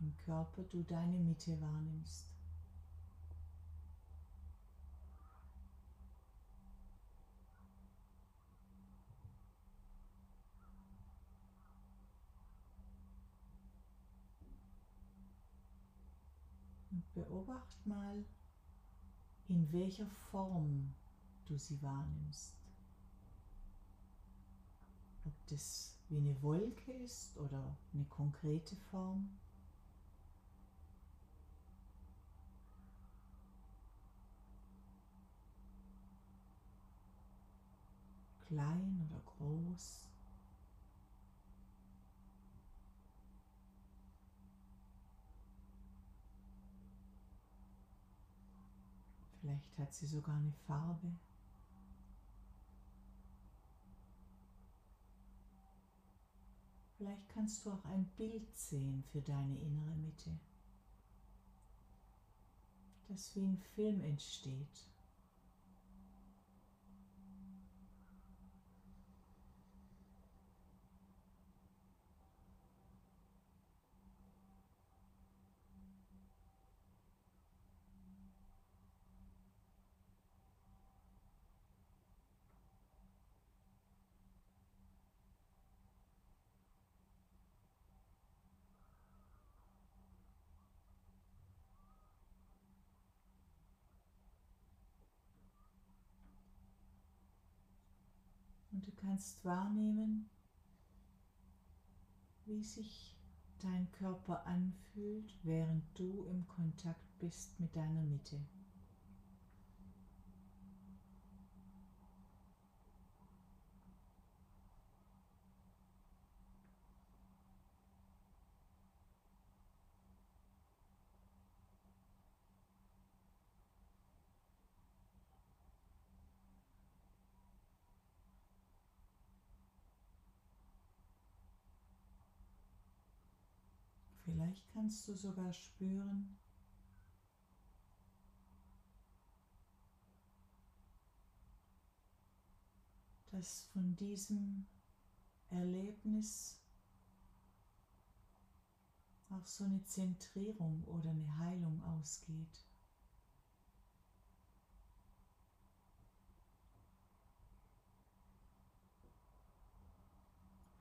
im Körper du deine Mitte wahrnimmst. Beobacht mal, in welcher Form du sie wahrnimmst. Ob das wie eine Wolke ist oder eine konkrete Form. Klein oder groß. Vielleicht hat sie sogar eine Farbe. Vielleicht kannst du auch ein Bild sehen für deine innere Mitte, das wie ein Film entsteht. Du kannst wahrnehmen, wie sich dein Körper anfühlt, während du im Kontakt bist mit deiner Mitte. Vielleicht kannst du sogar spüren, dass von diesem Erlebnis auch so eine Zentrierung oder eine Heilung ausgeht.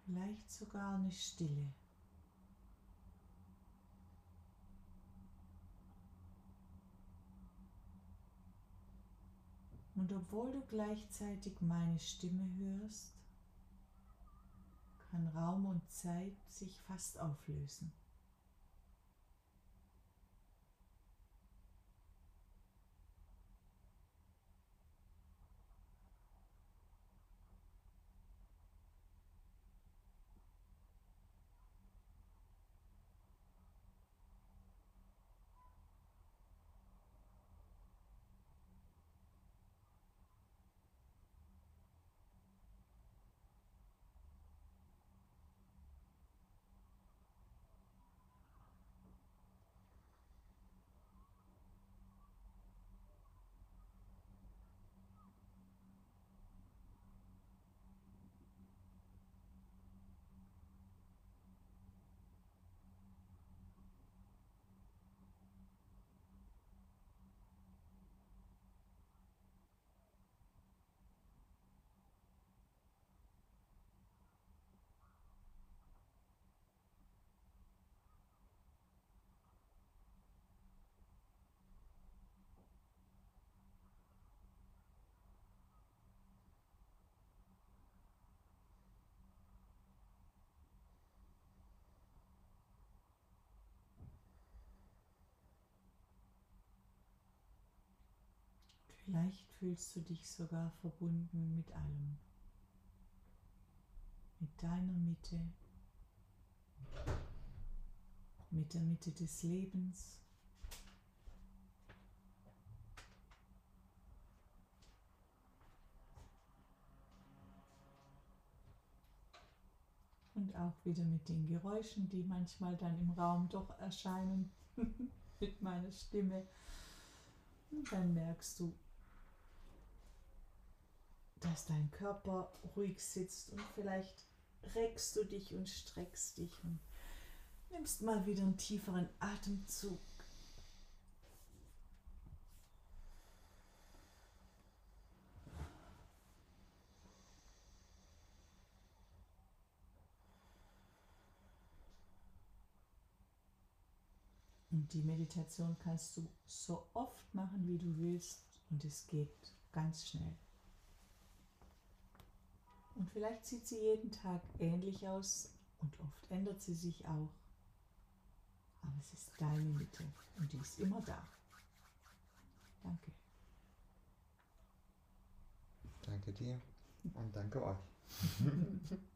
Vielleicht sogar eine Stille. Und obwohl du gleichzeitig meine Stimme hörst, kann Raum und Zeit sich fast auflösen. Vielleicht fühlst du dich sogar verbunden mit allem. Mit deiner Mitte, mit der Mitte des Lebens. Und auch wieder mit den Geräuschen, die manchmal dann im Raum doch erscheinen, mit meiner Stimme. Und dann merkst du, dass dein Körper ruhig sitzt und vielleicht reckst du dich und streckst dich und nimmst mal wieder einen tieferen Atemzug. Und die Meditation kannst du so oft machen, wie du willst und es geht ganz schnell. Und vielleicht sieht sie jeden Tag ähnlich aus und oft ändert sie sich auch. Aber es ist deine Mitte und die ist immer da. Danke. Danke dir und danke euch.